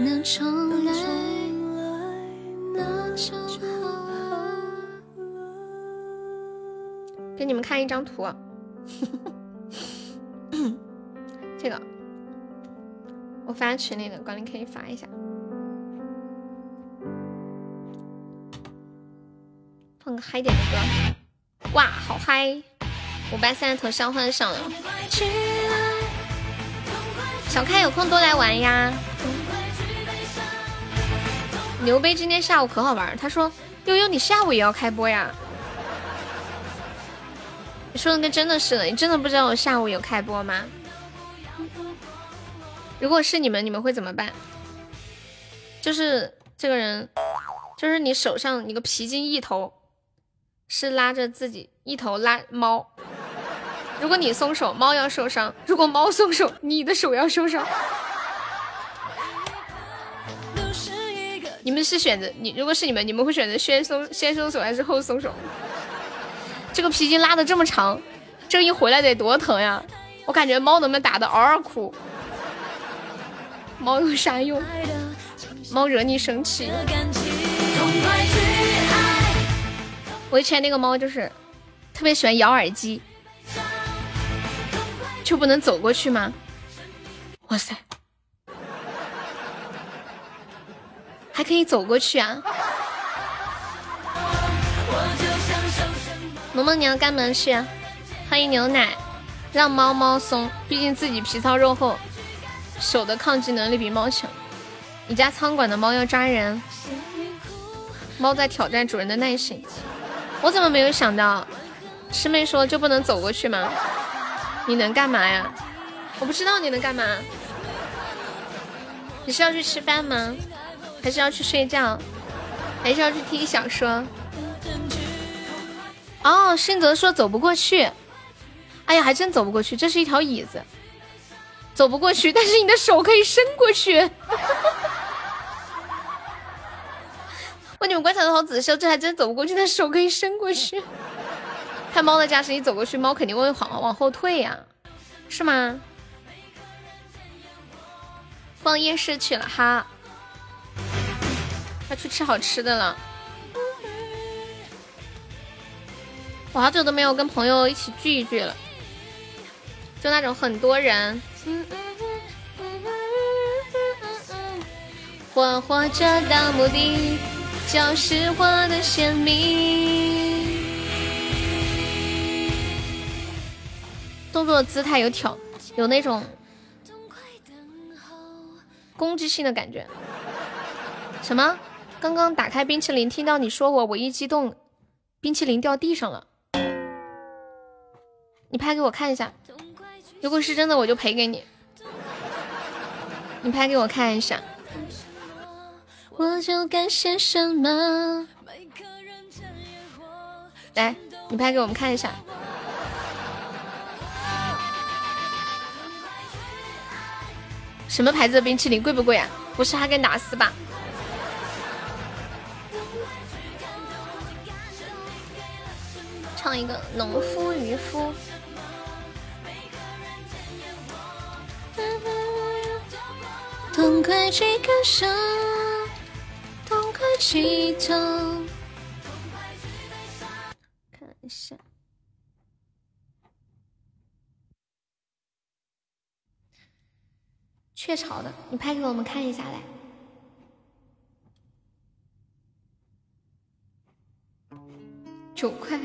能重来，那就好了。给你们看一张图，这个我发群里了，管理可以发一下。放个嗨点的歌，哇，好嗨！五八三的头像换上了。小开有空多来玩呀。牛杯今天下午可好玩，他说悠悠你下午也要开播呀？你说的跟真的似的，你真的不知道我下午有开播吗？如果是你们，你们会怎么办？就是这个人，就是你手上你个皮筋一头是拉着自己，一头拉猫。如果你松手，猫要受伤；如果猫松手，你的手要受伤。你们是选择你？如果是你们，你们会选择先松先松手还是后松手？这个皮筋拉的这么长，这一回来得多疼呀！我感觉猫能不能打的嗷嗷哭？猫有啥用？猫惹你生气？我以前那个猫就是特别喜欢咬耳机。就不能走过去吗？哇塞，还可以走过去啊！萌萌，你要干嘛去？欢迎牛奶，让猫猫松，毕竟自己皮糙肉厚，手的抗击能力比猫强。你家仓管的猫要抓人，猫在挑战主人的耐心。我怎么没有想到？师妹说就不能走过去吗？你能干嘛呀？我不知道你能干嘛。你是要去吃饭吗？还是要去睡觉？还是要去听小说？哦，新泽说走不过去。哎呀，还真走不过去。这是一条椅子，走不过去，但是你的手可以伸过去。哇，你们观察的好仔细，这还真走不过去，但手可以伸过去。看猫的架势，你走过去，猫肯定会往往后退呀，是吗？逛夜市去了哈，要去吃好吃的了。我好久都没有跟朋友一起聚一聚了，就那种很多人，活活着的目的就是活的鲜明。动作姿态有挑，有那种攻击性的感觉。什么？刚刚打开冰淇淋，听到你说我，我一激动，冰淇淋掉地上了。你拍给我看一下，如果是真的，我就赔给你。你拍给我看一下。我就该些什么？来，你拍给我们看一下。什么牌子的冰淇淋贵不贵啊？不是哈根达斯吧？唱一个农夫渔夫。痛快去感受，痛快去走。看一下。雀巢的，你拍给我们看一下来。九块。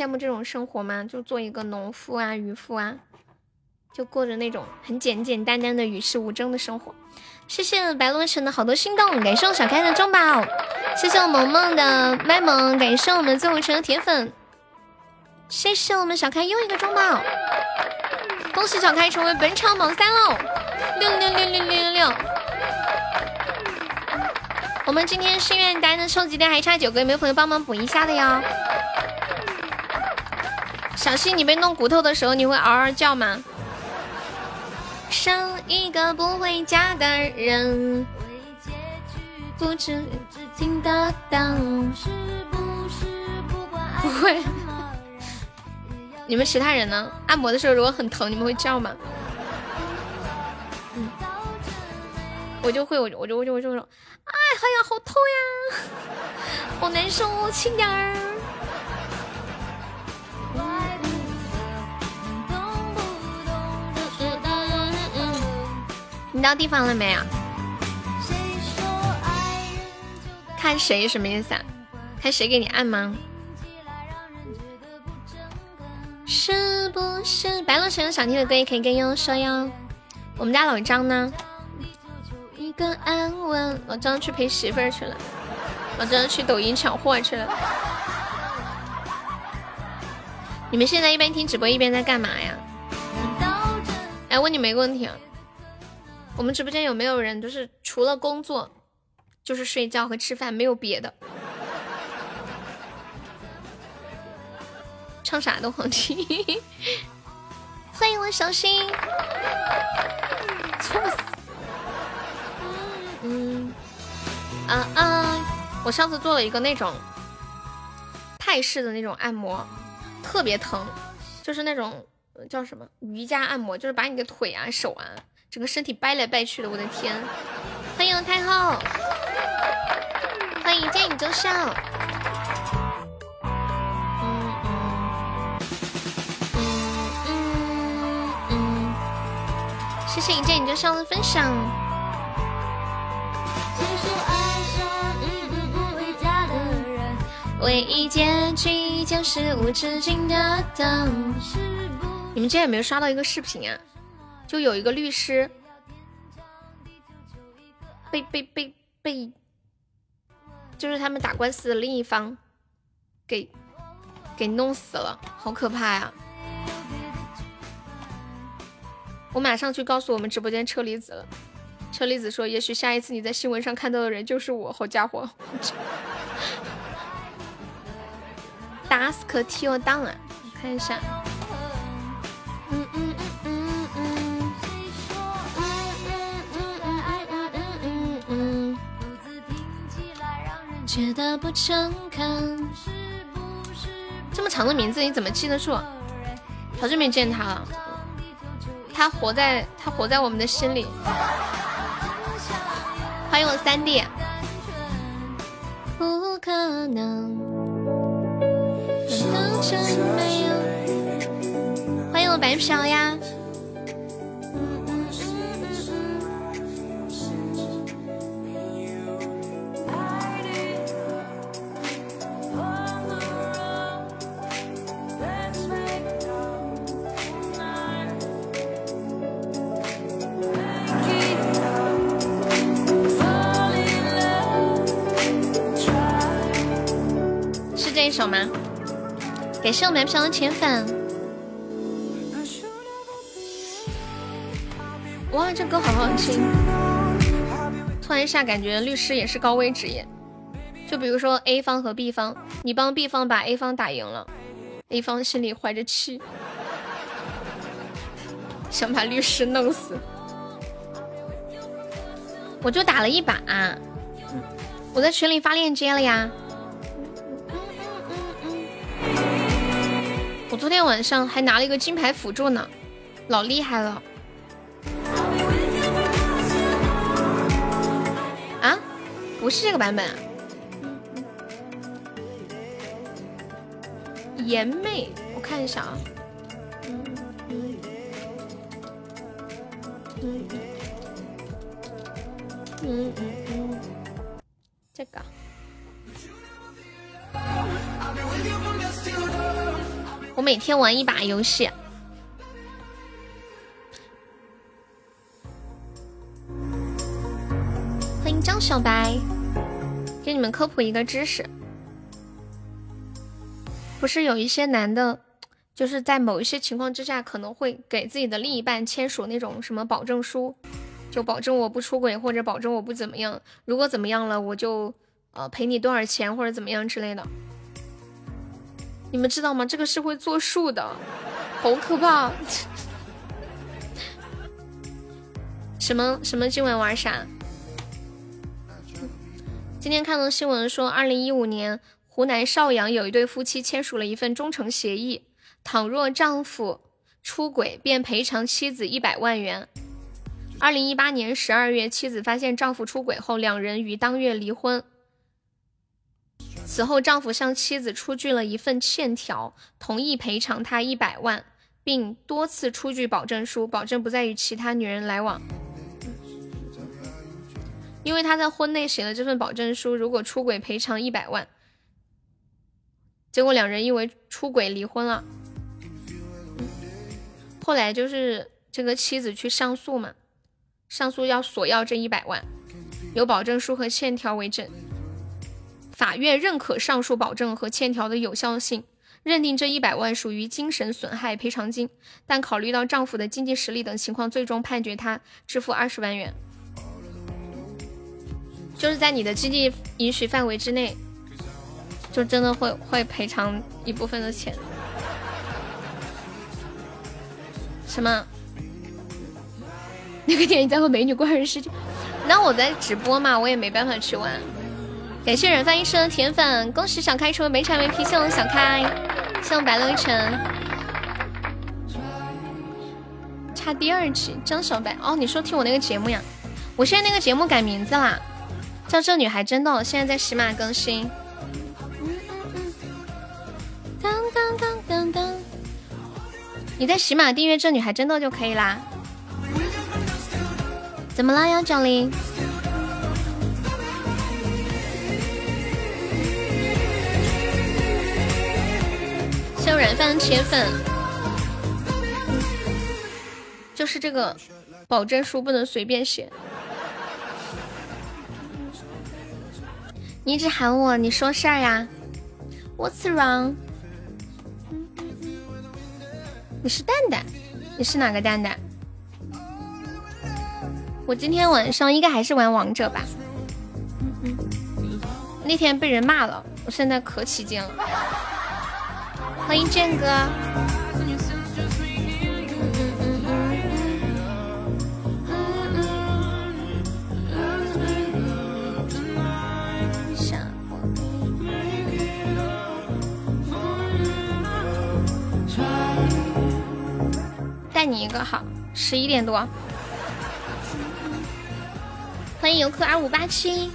羡慕这种生活吗？就做一个农夫啊、渔夫啊，就过着那种很简简单单的与世无争的生活。谢谢白洛城的好多心动，感谢我小开的中宝，谢谢我萌萌的麦萌，感谢我们最后一层的铁粉，谢谢我们小开又一个中宝，恭喜小开成为本场榜三喽！六六六六六六六。我们今天心愿单的收集量还差九个，有没有朋友帮忙补一下的哟？小溪，你被弄骨头的时候，你会嗷嗷叫吗？生一个不回家的人，不知听得到。不会。你们其他人呢？按摩的时候如果很疼，你们会叫吗？嗯，我就会，我就我就我就我就说，哎，哎呀，好痛呀，好难受，轻点儿。你到地方了没啊？看谁什么意思啊？看谁给你按吗？是不是白鹿城想听的歌也可以跟悠悠说哟？我们家老张呢？老张去陪媳妇儿去了，老张去抖音抢货去了。你们现在一边听直播一边在干嘛呀？哎，问你们一个问题啊，我们直播间有没有人就是除了工作就是睡觉和吃饭，没有别的？唱啥都好听。欢迎我小新，错死。嗯啊啊！我上次做了一个那种泰式的那种按摩，特别疼，就是那种叫什么瑜伽按摩，就是把你的腿啊、手啊，整个身体掰来掰去的。我的天！欢迎太后，欢迎见你就笑。嗯嗯嗯嗯嗯，谢谢一见你就笑的分享。唯一结局就是无止境的等。你们今天有没有刷到一个视频啊？就有一个律师被被被被，就是他们打官司的另一方给给弄死了，好可怕呀！我马上去告诉我们直播间车厘子了。车厘子说：“也许下一次你在新闻上看到的人就是我。”好家伙，Dusk till dawn 啊，看一下。觉得不诚恳。这么长的名字你怎么记得住？好久没见他了。他活在他活在我们的心里。欢迎我三弟。不可能。欢迎我白嫖呀。一首吗？感谢我们飘的铁粉。哇，这歌好好听！突然一下感觉律师也是高危职业。就比如说 A 方和 B 方，你帮 B 方把 A 方打赢了，A 方心里怀着气，想把律师弄死。我就打了一把，我在群里发链接了呀。我昨天晚上还拿了一个金牌辅助呢，老厉害了！啊，不是这个版本。颜妹，我看一下啊。嗯嗯嗯嗯嗯嗯，这个。我每天玩一把游戏。欢迎张小白，给你们科普一个知识，不是有一些男的，就是在某一些情况之下，可能会给自己的另一半签署那种什么保证书，就保证我不出轨，或者保证我不怎么样，如果怎么样了，我就呃赔你多少钱或者怎么样之类的。你们知道吗？这个是会作数的，好可怕！什么什么？今晚玩啥？今天看到新闻说，二零一五年湖南邵阳有一对夫妻签署了一份忠诚协议，倘若丈夫出轨，便赔偿妻子一百万元。二零一八年十二月，妻子发现丈夫出轨后，两人于当月离婚。此后，丈夫向妻子出具了一份欠条，同意赔偿她一百万，并多次出具保证书，保证不再与其他女人来往。因为他在婚内写了这份保证书，如果出轨赔偿一百万。结果两人因为出轨离婚了。后来就是这个妻子去上诉嘛，上诉要索要这一百万，有保证书和欠条为证。法院认可上述保证和欠条的有效性，认定这一百万属于精神损害赔偿金，但考虑到丈夫的经济实力等情况，最终判决他支付二十万元。就是在你的经济允许范围之内，就真的会会赔偿一部分的钱。什么？那个电影在和美女过人世界？那我在直播嘛，我也没办法去玩。感谢染发一生的铁粉，恭喜小开出没柴没皮，谢我小开，谢我白乐一晨，差第二集张小白哦，你说听我那个节目呀？我现在那个节目改名字啦，叫这女孩真逗，现在在喜马更新。当当当当当，你在喜马订阅这女孩真逗就可以啦。怎么了呀，九零？谢软饭铁粉，就是这个保证书不能随便写。你一直喊我，你说事儿呀？What's wrong？你是蛋蛋？你是哪个蛋蛋？我今天晚上应该还是玩王者吧。那天被人骂了，我现在可起劲了。欢迎剑哥。带你一个好，十一点多。欢迎游客二五八七。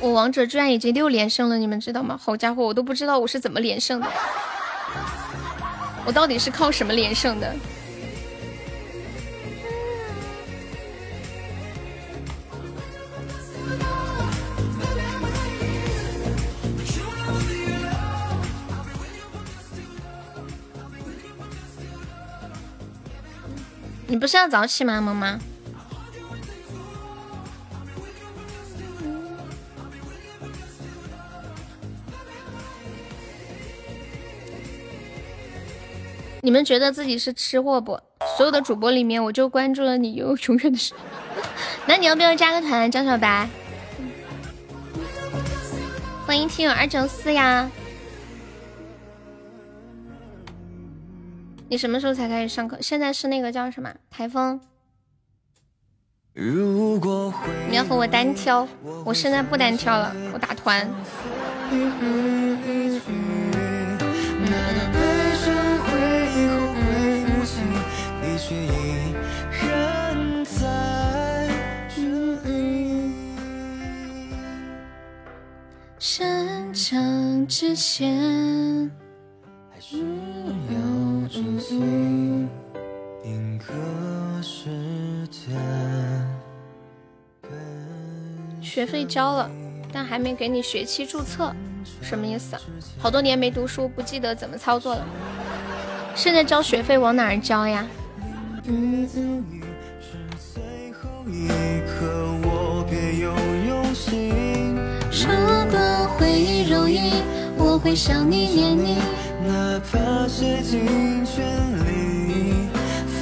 我王者居然已经六连胜了，你们知道吗？好家伙，我都不知道我是怎么连胜的，我到底是靠什么连胜的？你不是要早起吗，萌萌？你们觉得自己是吃货不？所有的主播里面，我就关注了你，又 永远的是。那你要不要加个团，江小白？欢迎听友二九四呀。你什么时候才开始上课？现在是那个叫什么台风？你要和我单挑？我现在不单挑了，我打团。嗯嗯嗯却依然在生长之前，还是要珍惜定格时间。学费交了，但还没给你学期注册，什么意思啊？好多年没读书，不记得怎么操作了。现在交学费往哪儿交呀？别走，你是最后一刻，我别有用心。如果回忆容易，我会想你念你。哪怕竭尽全力，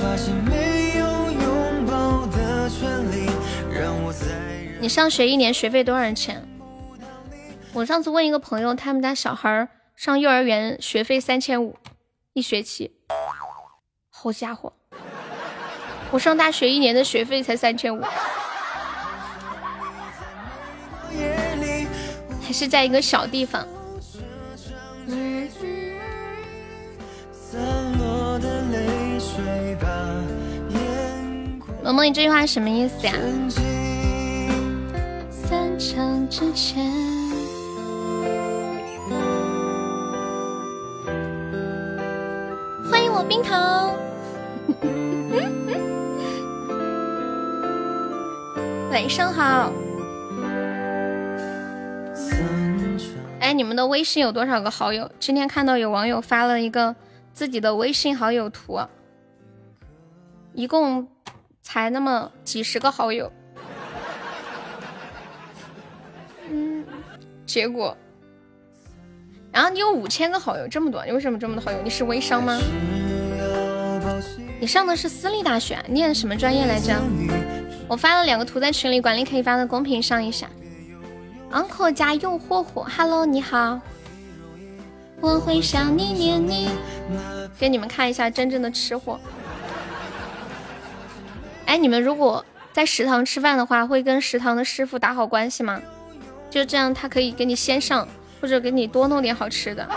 发现没有拥抱的权利，让我再。你上学一年学费多少钱？我上次问一个朋友，他们家小孩上幼儿园学费三千五一学期。好家伙！我上大学一年的学费才三千五，还是在一个小地方。萌萌，你这句话什么意思呀？欢迎我冰糖。晚上好。哎，你们的微信有多少个好友？今天看到有网友发了一个自己的微信好友图，一共才那么几十个好友。嗯，结果，然后你有五千个好友，这么多，你为什么这么多好友？你是微商吗？你上的是私立大学，念什么专业来着？我发了两个图在群里，管理可以发到公屏上一下。uncle 家又霍霍，hello 你好。我会想你念你，给你们看一下真正的吃货。哎，你们如果在食堂吃饭的话，会跟食堂的师傅打好关系吗？就这样，他可以给你先上，或者给你多弄点好吃的。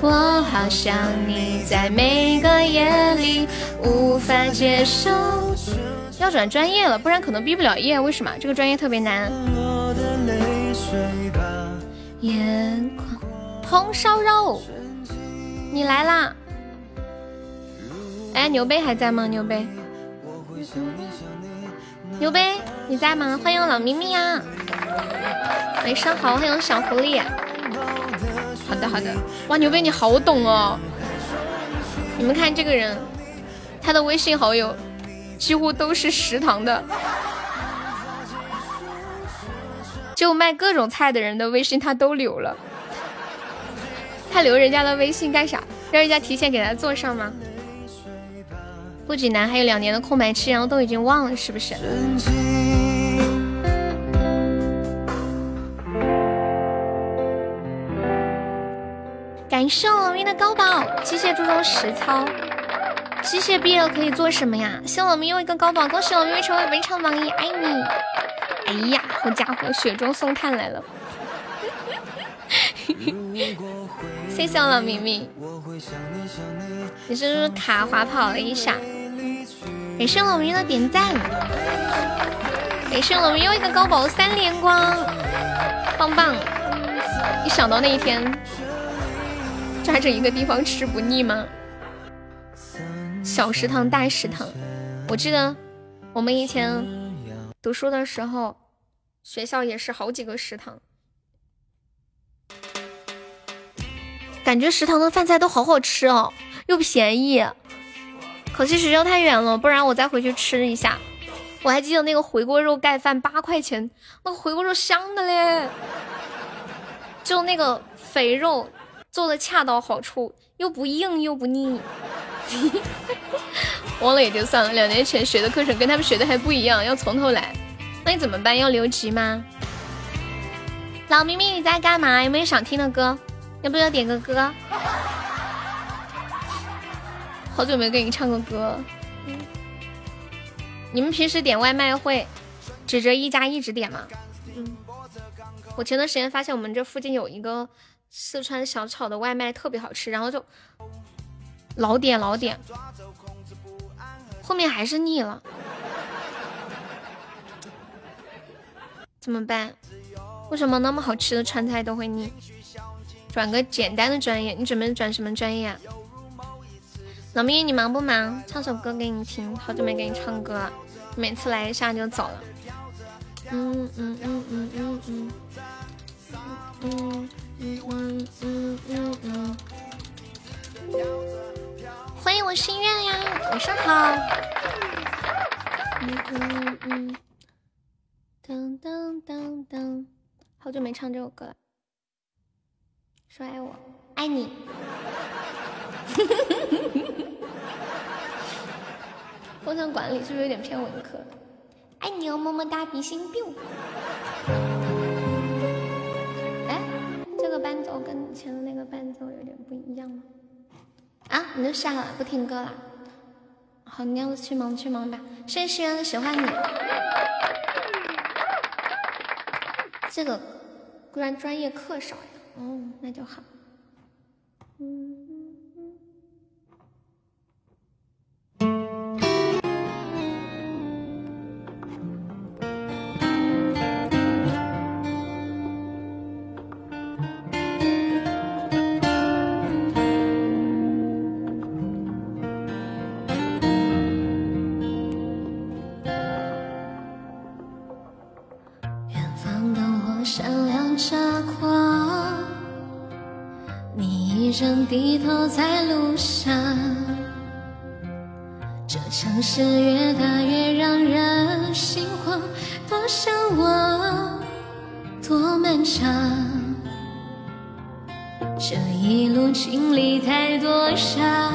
我好想你在每个夜里无法接受。要转专业了，不然可能毕不了业。为什么？这个专业特别难。眼眶红烧肉，你来啦！哎，牛杯还在吗？牛杯，牛杯你在吗？欢迎老咪咪呀！晚上好，欢迎小狐狸。好的好的，哇牛贝你好懂哦！你们看这个人，他的微信好友几乎都是食堂的，就卖各种菜的人的微信他都留了。他留人家的微信干啥？让人家提前给他做上吗？不济南还有两年的空白期，然后都已经忘了，是不是？感谢我们的高宝，机械注重实操。机械毕业了可以做什么呀？谢我们又一个高宝，恭喜我们成为本场榜一，爱你！哎呀，好家伙，雪中送炭来了！谢谢我老明明，你是不是卡滑跑了一下？感谢我明的点赞，感谢我们又一个高宝三连光，棒棒！一想到那一天，抓着一个地方吃不腻吗？小食堂、大食堂，我记得我们以前读书的时候，学校也是好几个食堂，感觉食堂的饭菜都好好吃哦，又便宜。可惜学校太远了，不然我再回去吃一下。我还记得那个回锅肉盖饭八块钱，那个回锅肉香的嘞，就那个肥肉做的恰到好处，又不硬又不腻。忘了也就算了，两年前学的课程跟他们学的还不一样，要从头来。那你怎么办？要留级吗？老明明你在干嘛？有没有想听的歌？要不要点个歌？好久没给你唱过歌。你们平时点外卖会指着一家一直点吗？嗯。我前段时间发现我们这附近有一个四川小炒的外卖特别好吃，然后就老点老点，后面还是腻了，怎么办？为什么那么好吃的川菜都会腻？转个简单的专业，你准备转什么专业？老咪，你忙不忙？唱首歌给你听，好久没给你唱歌了，每次来一下就走了。嗯嗯嗯嗯嗯嗯，嗯。嗯。欢迎我心愿呀，晚上好。嗯嗯嗯，噔噔噔噔，好久没唱这首歌了。说爱我，爱你。工程管理是不是有点偏文科？爱你哦，么么哒，比心 biu。这个伴奏跟以前的那个伴奏有点不一样吗？啊！你就下了，不听歌了。好，你要去忙去忙吧。谢谢喜欢你。这个果然专业课少呀。哦，那就好。嗯。低头在路上，这城市越大越让人心慌，多向往，多漫长。这一路经历太多伤，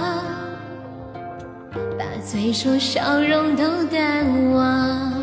把最初笑容都淡忘。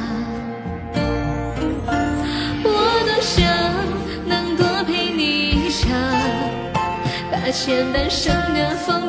前半生的风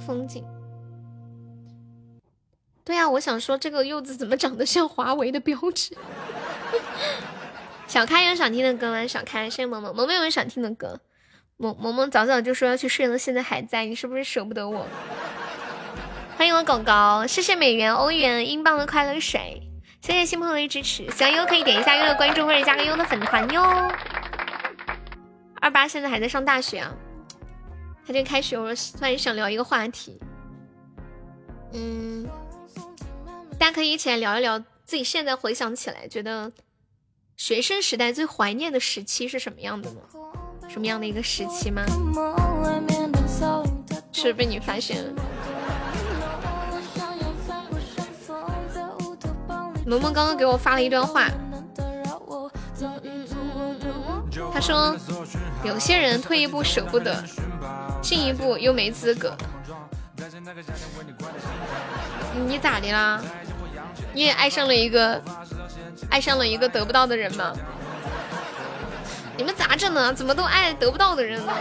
风景。对呀、我想说这个柚子怎么长得像华为的标志？小开有想听的歌吗？小开，谢谢萌萌，萌萌有没有想听的歌？萌萌萌早早就说要去睡了，现在还在，你是不是舍不得我？欢迎我狗狗，谢谢美元、欧元、英镑的快乐水，谢谢新朋友的支持，喜欢优可以点一下优的关注或者加个优的粉团哟。二八现在还在上大学啊，他这开始，我突然想聊一个话题，嗯，大家可以一起来聊一聊自己现在回想起来，觉得学生时代最怀念的时期是什么样的呢？什么样的一个时期吗？是被你发现了？萌萌刚刚给我发了一段话，他说有些人退一步舍不得，进一步又没资格。你咋的啦？你也爱上了一个爱上了一个得不到的人吗？你们咋整呢？怎么都爱得不到的人呢？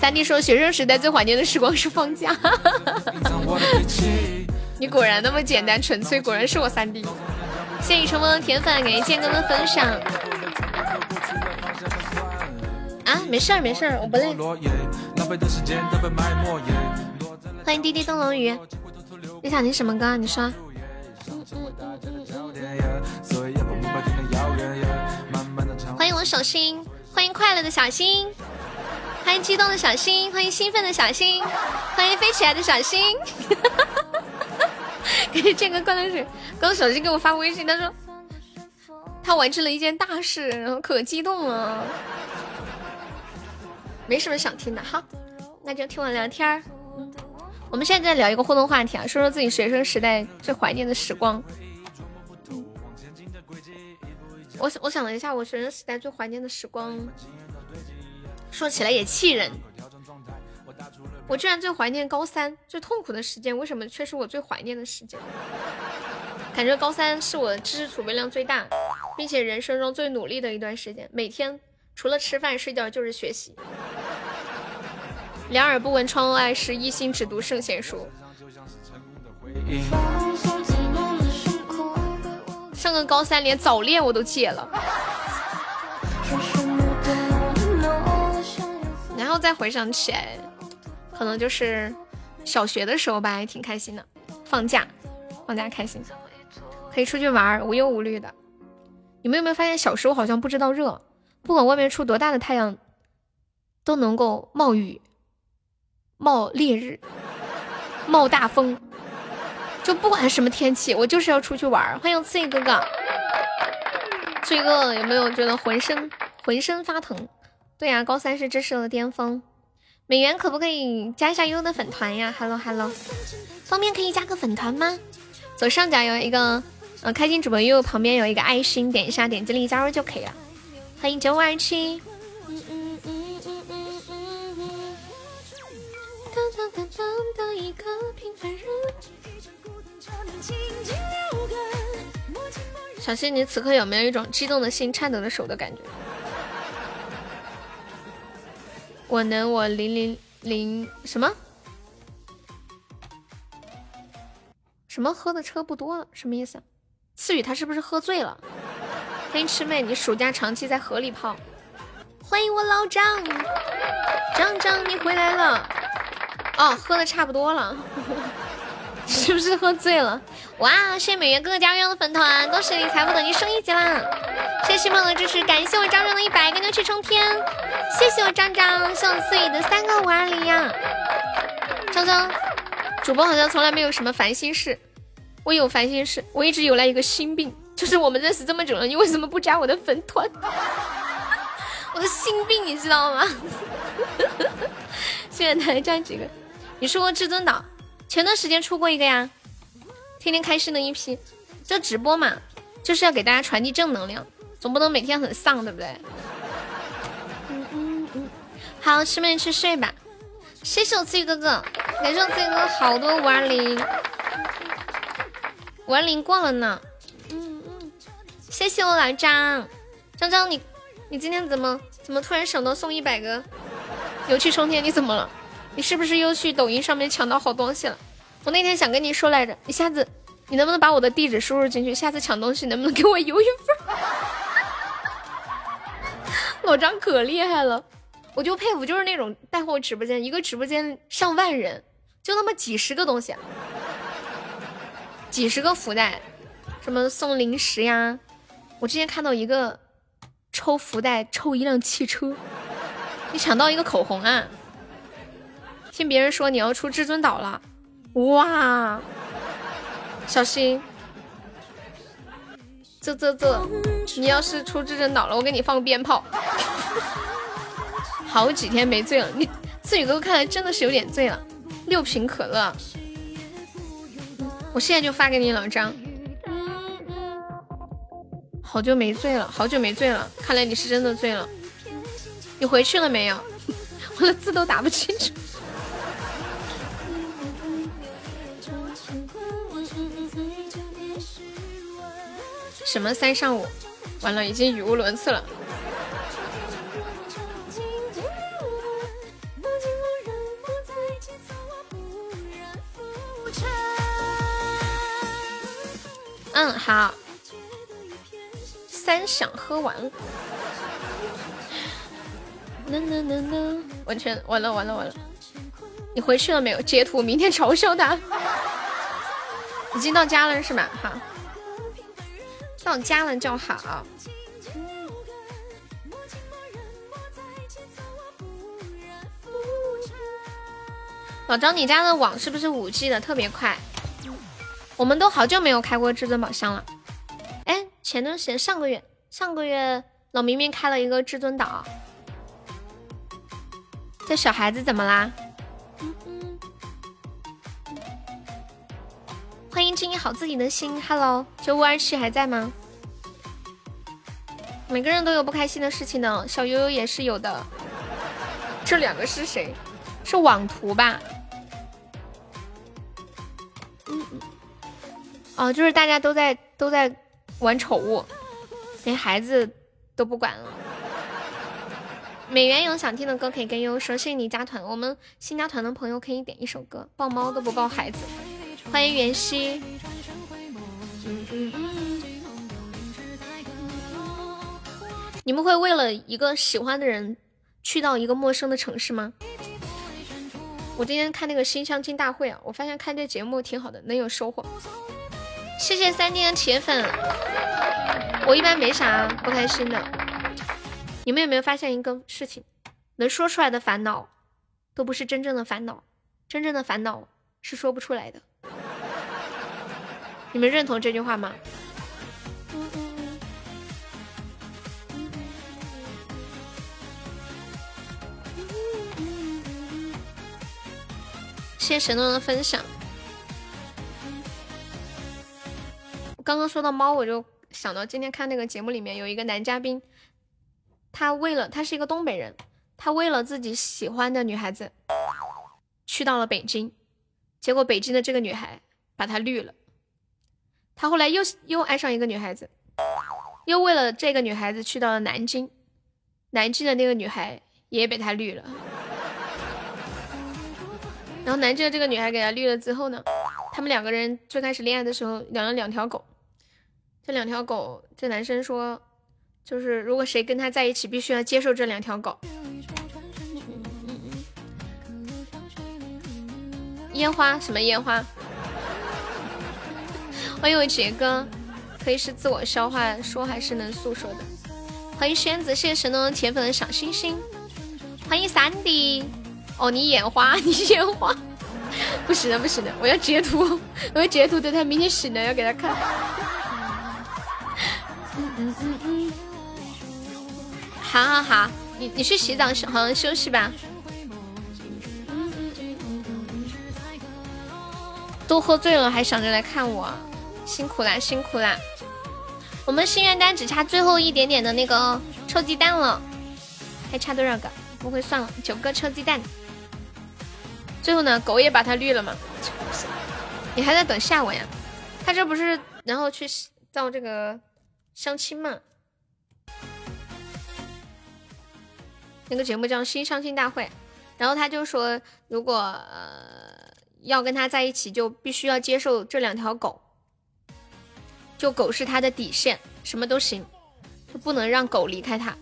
三弟说，学生时代最怀念的时光是放假。你果然那么简单纯粹，果然是我三弟。谢谢你成功的铁粉，感谢剑哥的分享。啊，没事儿没事儿，我不累。欢迎滴滴灯笼鱼，你想听什么歌？你说。欢迎我手心，欢迎快乐的小心，欢迎激动的小心，欢迎兴奋的小心，欢迎飞起来的小心。感谢剑哥灌的水，刚手机给我发微信，他说他完成了一件大事，然后可激动了。没什么想听的，好，那就听我聊天儿。我们现在在聊一个互动话题啊，说说自己学生时代最怀念的时光。我想我想了一下，我学生时代最怀念的时光，说起来也气人。我居然最怀念高三最痛苦的时间，为什么却是我最怀念的时间？感觉高三是我知识储备量最大，并且人生中最努力的一段时间。每天除了吃饭睡觉就是学习，两耳不闻窗外事，一心只读圣贤书。上个高三连早恋我都戒了，然后再回想起来。可能就是小学的时候吧，还挺开心的。放假，放假开心，可以出去玩，无忧无虑的。你们有没有发现，小时候好像不知道热，不管外面出多大的太阳，都能够冒雨、冒烈日、冒大风，就不管什么天气，我就是要出去玩。欢迎刺猬哥哥，刺猬哥哥有没有觉得浑身浑身发疼？对呀、高三是知识的巅峰。美元可不可以加一下悠悠的粉团呀？Hello Hello，方便可以加个粉团吗？左上角有一个，呃，开心主播悠悠旁边有一个爱心，点一下，点击立即加入就可以了。欢迎九五二七。小新，你此刻有没有一种激动的心、颤抖的手的感觉？我能，我零零零什么？什么喝的车不多了？什么意思？思雨他是不是喝醉了？欢迎吃妹，你暑假长期在河里泡。欢迎我老张，张张你回来了。哦，喝的差不多了，是不是喝醉了？哇，谢谢美元哥哥加入的粉团，恭喜你财富等级升一级啦！谢谢新朋友的支持，感谢我张张的一百个牛气冲天，谢谢我张张，谢我思雨的三个五二零呀，张张。主播好像从来没有什么烦心事，我有烦心事，我一直有来一个心病，就是我们认识这么久了，你为什么不加我的粉团？我的心病你知道吗？现在台这几个，你说过至尊岛，前段时间出过一个呀，天天开心的一批，这直播嘛，就是要给大家传递正能量，总不能每天很丧，对不对？嗯嗯嗯，好，吃没吃睡吧。谢谢我刺鱼哥哥，感谢我刺鱼哥哥好多五二零，五二零过了呢。谢谢我老张，张张你你今天怎么怎么突然想到送一百个牛气冲天？你怎么了？你是不是又去抖音上面抢到好东西了？我那天想跟你说来着，你下次你能不能把我的地址输入进去？下次抢东西能不能给我邮一份？老张可厉害了。我就佩服，就是那种带货直播间，一个直播间上万人，就那么几十个东西，几十个福袋，什么送零食呀。我之前看到一个抽福袋抽一辆汽车，你抢到一个口红啊？听别人说你要出至尊岛了，哇！小心，这这这，你要是出至尊岛了，我给你放鞭炮。好几天没醉了，你自己哥看来真的是有点醉了。六瓶可乐，我现在就发给你老张。好久没醉了，好久没醉了，看来你是真的醉了。你回去了没有？我的字都打不清楚。什么三上五？完了，已经语无伦次了。嗯，好。想喝完 了。完全完了完了完了！你回去了没有？截图，明天嘲笑他。已经到家了是吧？哈，到家了就好。老张，你家的网是不是五 G 的？特别快。我们都好久没有开过至尊宝箱了。哎，前段时间上个月，上个月老明明开了一个至尊岛。这小孩子怎么啦？欢迎经营好自己的心，Hello，九五二七还在吗？每个人都有不开心的事情呢，小悠悠也是有的。这两个是谁？是网图吧？嗯嗯。哦，就是大家都在都在玩宠物，连孩子都不管了。美元有想听的歌可以跟悠悠说，谢谢你加团，我们新加团的朋友可以点一首歌，抱猫都不抱孩子。欢迎袁熙。你们会为了一个喜欢的人去到一个陌生的城市吗？我今天看那个新相亲大会啊，我发现看这节目挺好的，能有收获。谢谢三丁的铁粉，我一般没啥不开心的。你们有没有发现一个事情？能说出来的烦恼，都不是真正的烦恼，真正的烦恼是说不出来的。你们认同这句话吗？谢谢神农的分享。刚刚说到猫，我就想到今天看那个节目里面有一个男嘉宾，他为了他是一个东北人，他为了自己喜欢的女孩子，去到了北京，结果北京的这个女孩把他绿了。他后来又又爱上一个女孩子，又为了这个女孩子去到了南京，南京的那个女孩也被他绿了。然后南京的这个女孩给他绿了之后呢，他们两个人最开始恋爱的时候养了两条狗，这两条狗，这男生说，就是如果谁跟他在一起，必须要接受这两条狗。烟花什么烟花？欢迎我杰哥，可以是自我消化说还是能诉说的？欢迎轩子，谢谢神农铁粉的小星星。欢迎三弟，哦你眼花，你眼花，不行的不行的，我要截图，我要截图，等他明天醒了要给他看。好好好，你你去洗澡好好休息吧。都喝醉了还想着来看我。辛苦啦，辛苦啦！我们心愿单只差最后一点点的那个臭鸡蛋了，还差多少个？不会算了，九个臭鸡蛋。最后呢，狗也把它绿了吗？你还在等下我呀？他这不是然后去造这个相亲嘛？那个节目叫《新相亲大会》，然后他就说，如果呃要跟他在一起，就必须要接受这两条狗。就狗是他的底线，什么都行，就不能让狗离开他。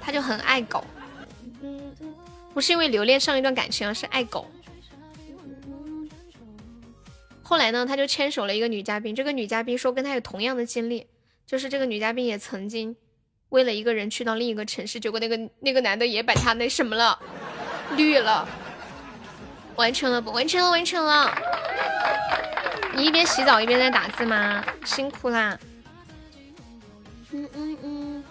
他就很爱狗，不是因为留恋上一段感情，而是爱狗。后来呢，他就牵手了一个女嘉宾，这个女嘉宾说跟他有同样的经历，就是这个女嘉宾也曾经为了一个人去到另一个城市，结果那个那个男的也把他那什么了，绿了。完成了不？完成了，完成了。你一边洗澡一边在打字吗？辛苦啦。嗯嗯嗯。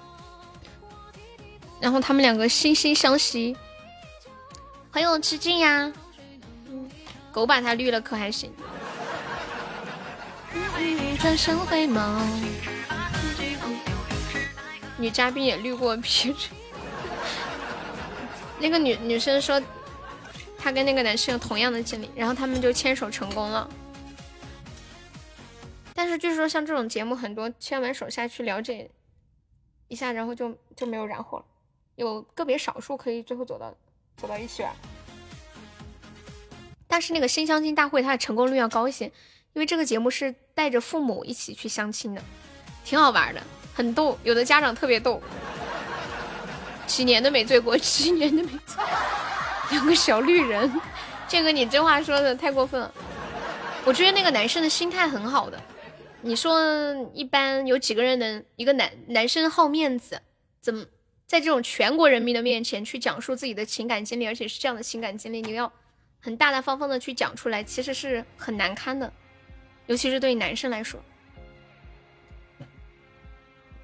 然后他们两个惺惺相惜。欢迎我吃劲呀。狗把它绿了可还行。转身回眸。女嘉宾也绿过皮。那个女女生说。她跟那个男生有同样的经历，然后他们就牵手成功了。但是据说像这种节目，很多牵完手下去了解一下，然后就就没有然后了。有个别少数可以最后走到走到一起。但是那个新相亲大会，它的成功率要高一些，因为这个节目是带着父母一起去相亲的，挺好玩的，很逗。有的家长特别逗，几年都没醉过，几年都没醉。两个小绿人，建哥你这话说的太过分了。我觉得那个男生的心态很好的。你说一般有几个人能一个男男生好面子，怎么在这种全国人民的面前去讲述自己的情感经历，而且是这样的情感经历，你要很大大方方的去讲出来，其实是很难堪的，尤其是对男生来说。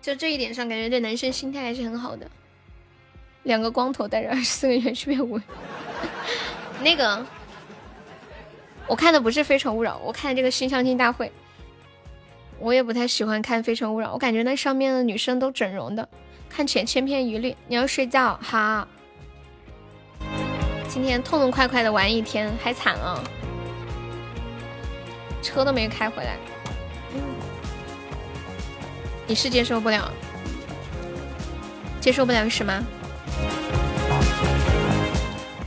就这一点上，感觉对男生心态还是很好的。两个光头带着二十四个圆圈舞，那个我看的不是《非诚勿扰》，我看的这个新相亲大会。我也不太喜欢看《非诚勿扰》，我感觉那上面的女生都整容的，看起来千篇一律。你要睡觉，好。今天痛痛快快的玩一天，还惨了，车都没开回来。你是接受不了？接受不了什么？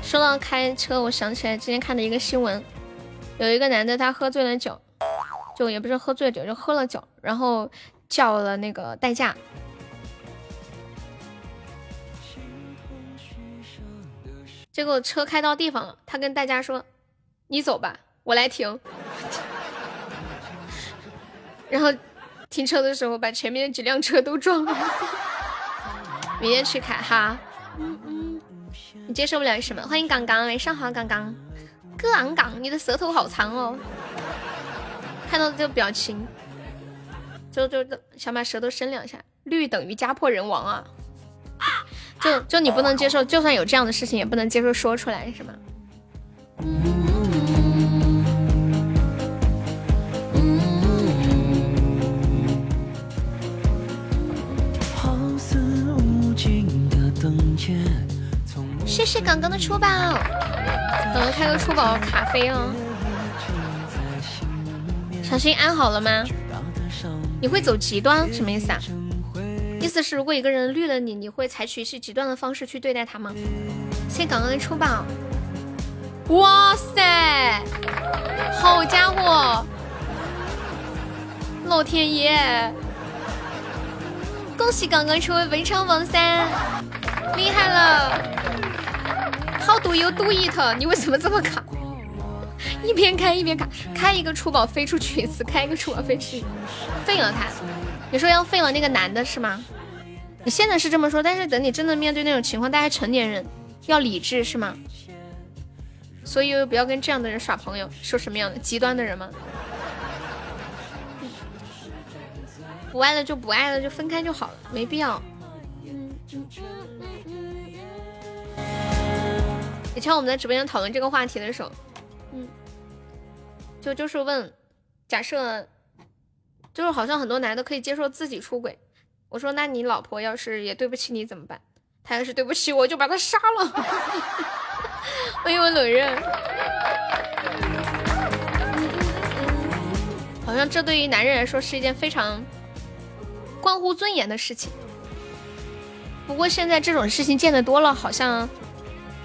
说到开车，我想起来之前看的一个新闻，有一个男的他喝醉了酒，就也不是喝醉酒，就喝了酒，然后叫了那个代驾，结果车开到地方了，他跟代驾说：“你走吧，我来停。” 然后停车的时候把前面几辆车都撞了。明天去开哈。嗯嗯你接受不了什么？欢迎刚刚，晚上好，刚刚。刚刚，你的舌头好长哦。看到这个表情，就就想把舌头伸两下。绿等于家破人亡啊！就就你不能接受，就算有这样的事情，也不能接受说出来是吗？谢谢刚刚的出宝，刚刚开个出宝卡飞了。小心安好了吗？你会走极端什么意思啊？意思是如果一个人绿了你，你会采取一些极端的方式去对待他吗？谢谢刚刚的出宝。哇塞，好家伙，老天爷！恭喜刚刚成为文昌王三，厉害了！How do you do it？你为什么这么卡？一边开一边卡，开一个出宝飞出去一次，开一个出宝飞出去，废了他！你说要废了那个男的是吗？你现在是这么说，但是等你真的面对那种情况，大家成年人要理智是吗？所以不要跟这样的人耍朋友。说什么样的极端的人吗？不爱了就不爱了，就分开就好了，没必要。以前我们在直播间讨论这个话题的时候，嗯，就就是问，假设就是好像很多男的可以接受自己出轨，我说那你老婆要是也对不起你怎么办？他要是对不起我就把他杀了。欢 迎我冷刃，好像这对于男人来说是一件非常关乎尊严的事情。不过现在这种事情见得多了，好像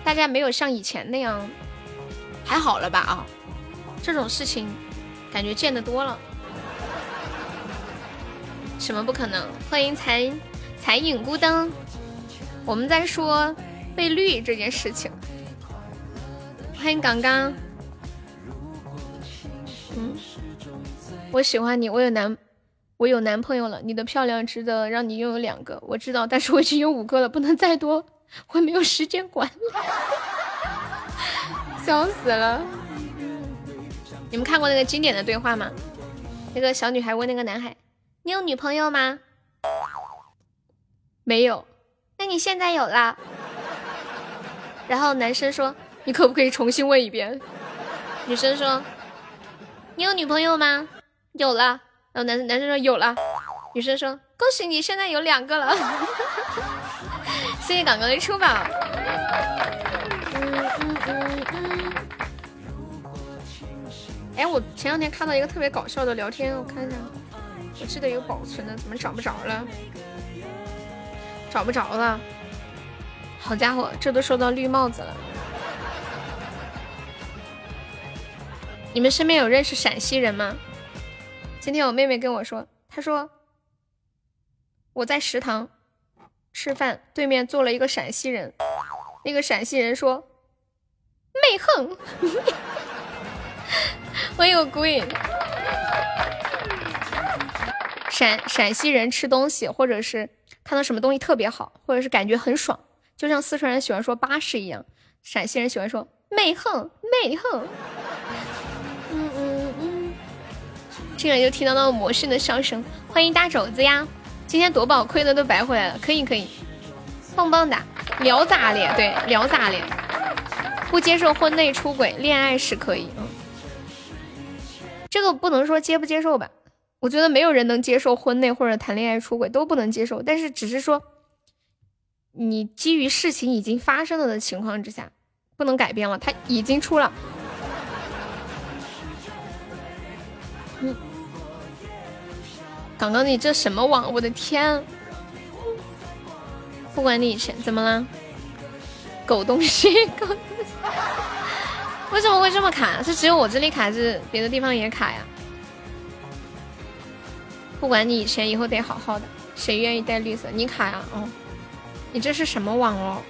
大家没有像以前那样还好了吧？啊，这种事情感觉见得多了。什么不可能？欢迎残残影孤灯，我们在说被绿这件事情。欢迎刚刚，嗯，我喜欢你，我有男，我有男朋友了。你的漂亮值得让你拥有两个，我知道，但是我已经有五个了，不能再多，我没有时间管你，笑死了。你们看过那个经典的对话吗？那个小女孩问那个男孩：“你有女朋友吗？”没有。那你现在有了？然后男生说。你可不可以重新问一遍？女生说：“你有女朋友吗？”有了。然后男男生说：“有了。”女生说：“恭喜你，现在有两个了。” 谢谢港哥的出宝。哎，我前两天看到一个特别搞笑的聊天，我看一下，我记得有保存的，怎么找不着了？找不着了。好家伙，这都收到绿帽子了。你们身边有认识陕西人吗？今天我妹妹跟我说，她说我在食堂吃饭，对面坐了一个陕西人，那个陕西人说妹横，欢 迎我孤影。陕陕西人吃东西，或者是看到什么东西特别好，或者是感觉很爽，就像四川人喜欢说巴适一样，陕西人喜欢说媚横媚横。嗯嗯嗯进来就听到那个魔性的笑声，欢迎大肘子呀！今天夺宝亏的都白回来了，可以可以，棒棒的，聊咋咧？对，聊咋咧？不接受婚内出轨，恋爱是可以。嗯，这个不能说接不接受吧？我觉得没有人能接受婚内或者谈恋爱出轨，都不能接受。但是只是说，你基于事情已经发生了的情况之下，不能改变了，他已经出了。刚刚你这什么网？我的天！不管你以前怎么了，狗东西，狗东西，为什么会这么卡？是只有我这里卡，还是别的地方也卡呀？不管你以前，以后得好好的。谁愿意带绿色？你卡呀？哦，你这是什么网哦？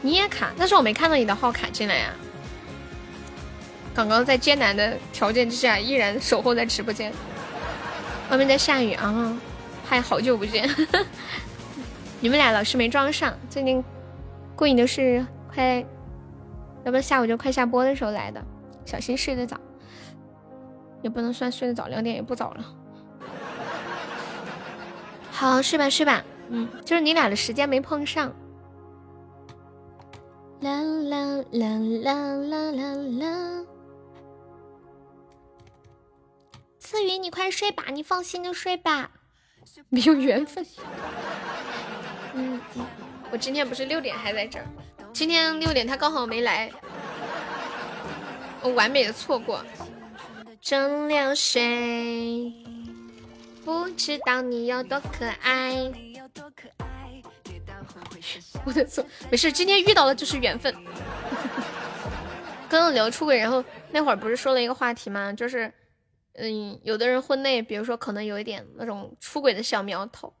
你也卡？但是我没看到你的号卡进来呀。刚刚在艰难的条件之下，依然守候在直播间。外面在下雨啊，嗨，好久不见！你们俩老是没装上，最近过瘾的是快，要不下午就快下播的时候来的。小心睡得早，也不能算睡得早，两点也不早了。好，睡吧睡吧，嗯，就是你俩的时间没碰上。啦啦啦啦啦啦啦。思雨，你快睡吧，你放心的睡吧，没有缘分。嗯嗯。我今天不是六点还在这儿，今天六点他刚好没来，我完美的错过。蒸馏水，不知道你有多可爱。我的错，没事，今天遇到的就是缘分。刚刚聊出轨，然后那会儿不是说了一个话题吗？就是，嗯，有的人婚内，比如说可能有一点那种出轨的小苗头，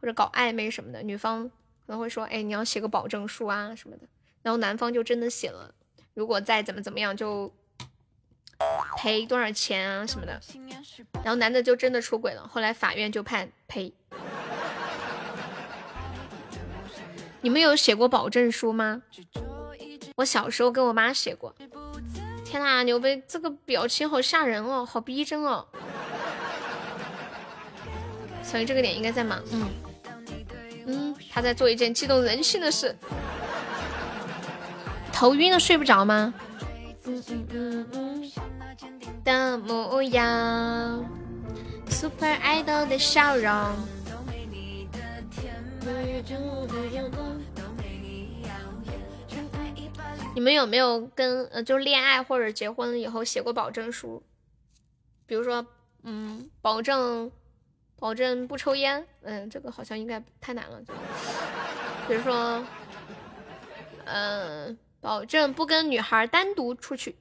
或者搞暧昧什么的，女方可能会说，哎，你要写个保证书啊什么的。然后男方就真的写了，如果再怎么怎么样，就赔多少钱啊什么的。然后男的就真的出轨了，后来法院就判赔。你们有写过保证书吗？我小时候跟我妈写过。天呐，牛背这个表情好吓人哦，好逼真哦。所以这个点应该在忙，嗯嗯，他在做一件激动人心的事。头晕了睡不着吗？嗯嗯嗯嗯。的模样，Super Idol 的笑容。你们有没有跟呃，就是恋爱或者结婚以后写过保证书？比如说，嗯，保证保证不抽烟，嗯，这个好像应该太难了。比如说，嗯，保证不跟女孩单独出去，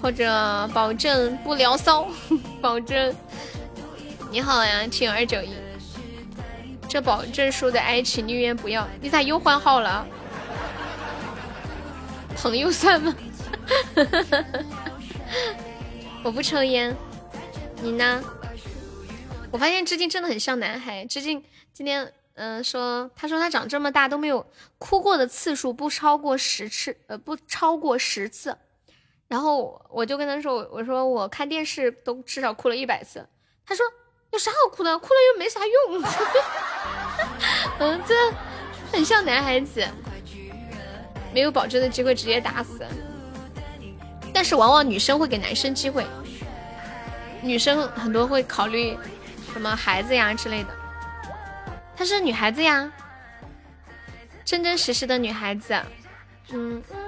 或者保证不聊骚，保证。你好呀，七二九一。这保证书的爱情宁愿不要。你咋又换号了？朋友算吗？我不抽烟，你呢？我发现志静真的很像男孩。志静今天嗯说，他说他长这么大都没有哭过的次数不超过十次，呃不超过十次。然后我就跟他说，我说我看电视都至少哭了一百次。他说。有啥好哭的？哭了又没啥用。嗯，这很像男孩子，没有保证的机会直接打死。但是往往女生会给男生机会，女生很多会考虑什么孩子呀之类的。她是女孩子呀，真真实实的女孩子。嗯嗯，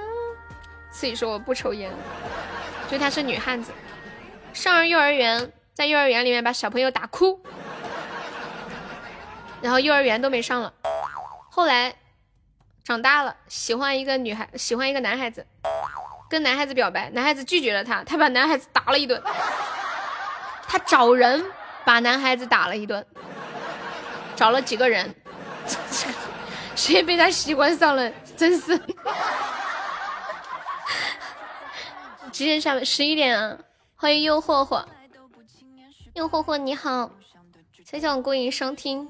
自己说我不抽烟，就她是女汉子，上了幼儿园。在幼儿园里面把小朋友打哭，然后幼儿园都没上了。后来长大了，喜欢一个女孩，喜欢一个男孩子，跟男孩子表白，男孩子拒绝了他，他把男孩子打了一顿。他找人把男孩子打了一顿，找了几个人，谁被他喜欢上了？真是。几点下班？十一点啊！欢迎诱惑惑。诱霍霍你好，谢谢我孤影收听。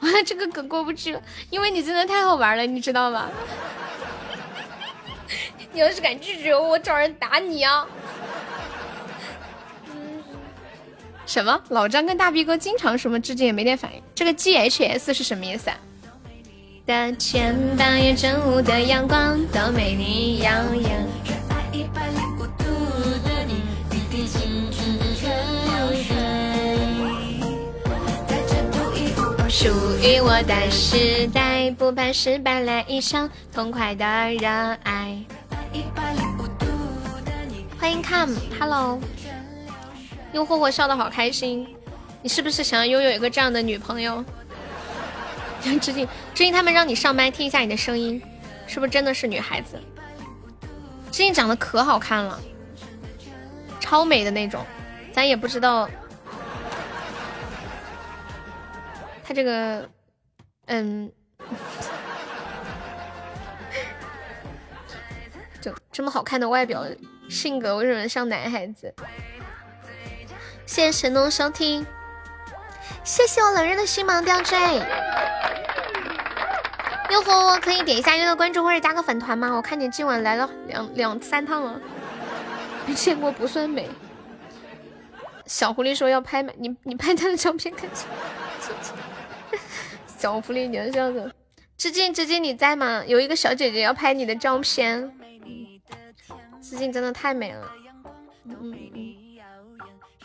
哇，这个梗过不去了，因为你真的太好玩了，你知道吗？你要是敢拒绝我，我找人打你啊！什么？老张跟大逼哥经常什么，至今也没点反应。这个 G H S 是什么意思啊？的前半夜正午的阳光都没你耀眼。属于我的时代，不怕失败，来一场痛快的热爱。欢迎 come，hello。诱惑我笑的好开心，你是不是想要拥有一个这样的女朋友？最近最近他们让你上麦听一下你的声音，是不是真的是女孩子？最近长得可好看了，超美的那种，咱也不知道。他这个，嗯，就这么好看的外表，性格为什么像男孩子？谢谢神农收听，谢谢我冷热的星芒吊坠。诱惑我可以点一下月的关注或者加个粉团吗？我看你今晚来了两两三趟了，没见过不算美。小狐狸说要拍美，你你拍他的照片看。小狐狸，你的笑子，致敬致敬，你在吗？有一个小姐姐要拍你的照片，致敬真的太美了。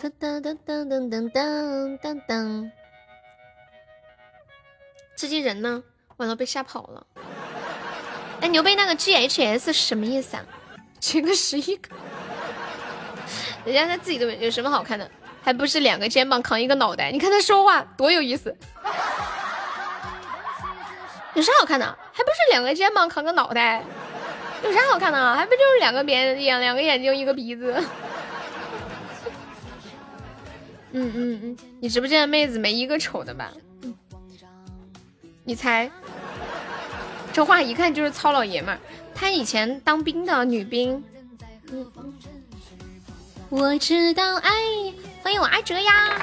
噔噔噔噔噔噔噔噔噔。致敬人呢？完了被吓跑了。哎，牛背那个 GHS 是什么意思啊？切个十一个，人家他自己都有什么好看的？还不是两个肩膀扛一个脑袋？你看他说话多有意思。有啥好看的？还不是两个肩膀扛个脑袋？有啥好看的？还不就是两个眼眼两个眼睛一个鼻子？嗯嗯嗯，你直播间的妹子没一个丑的吧？你猜？这话一看就是糙老爷们儿。他以前当兵的女兵。我知道爱，欢迎我阿哲呀。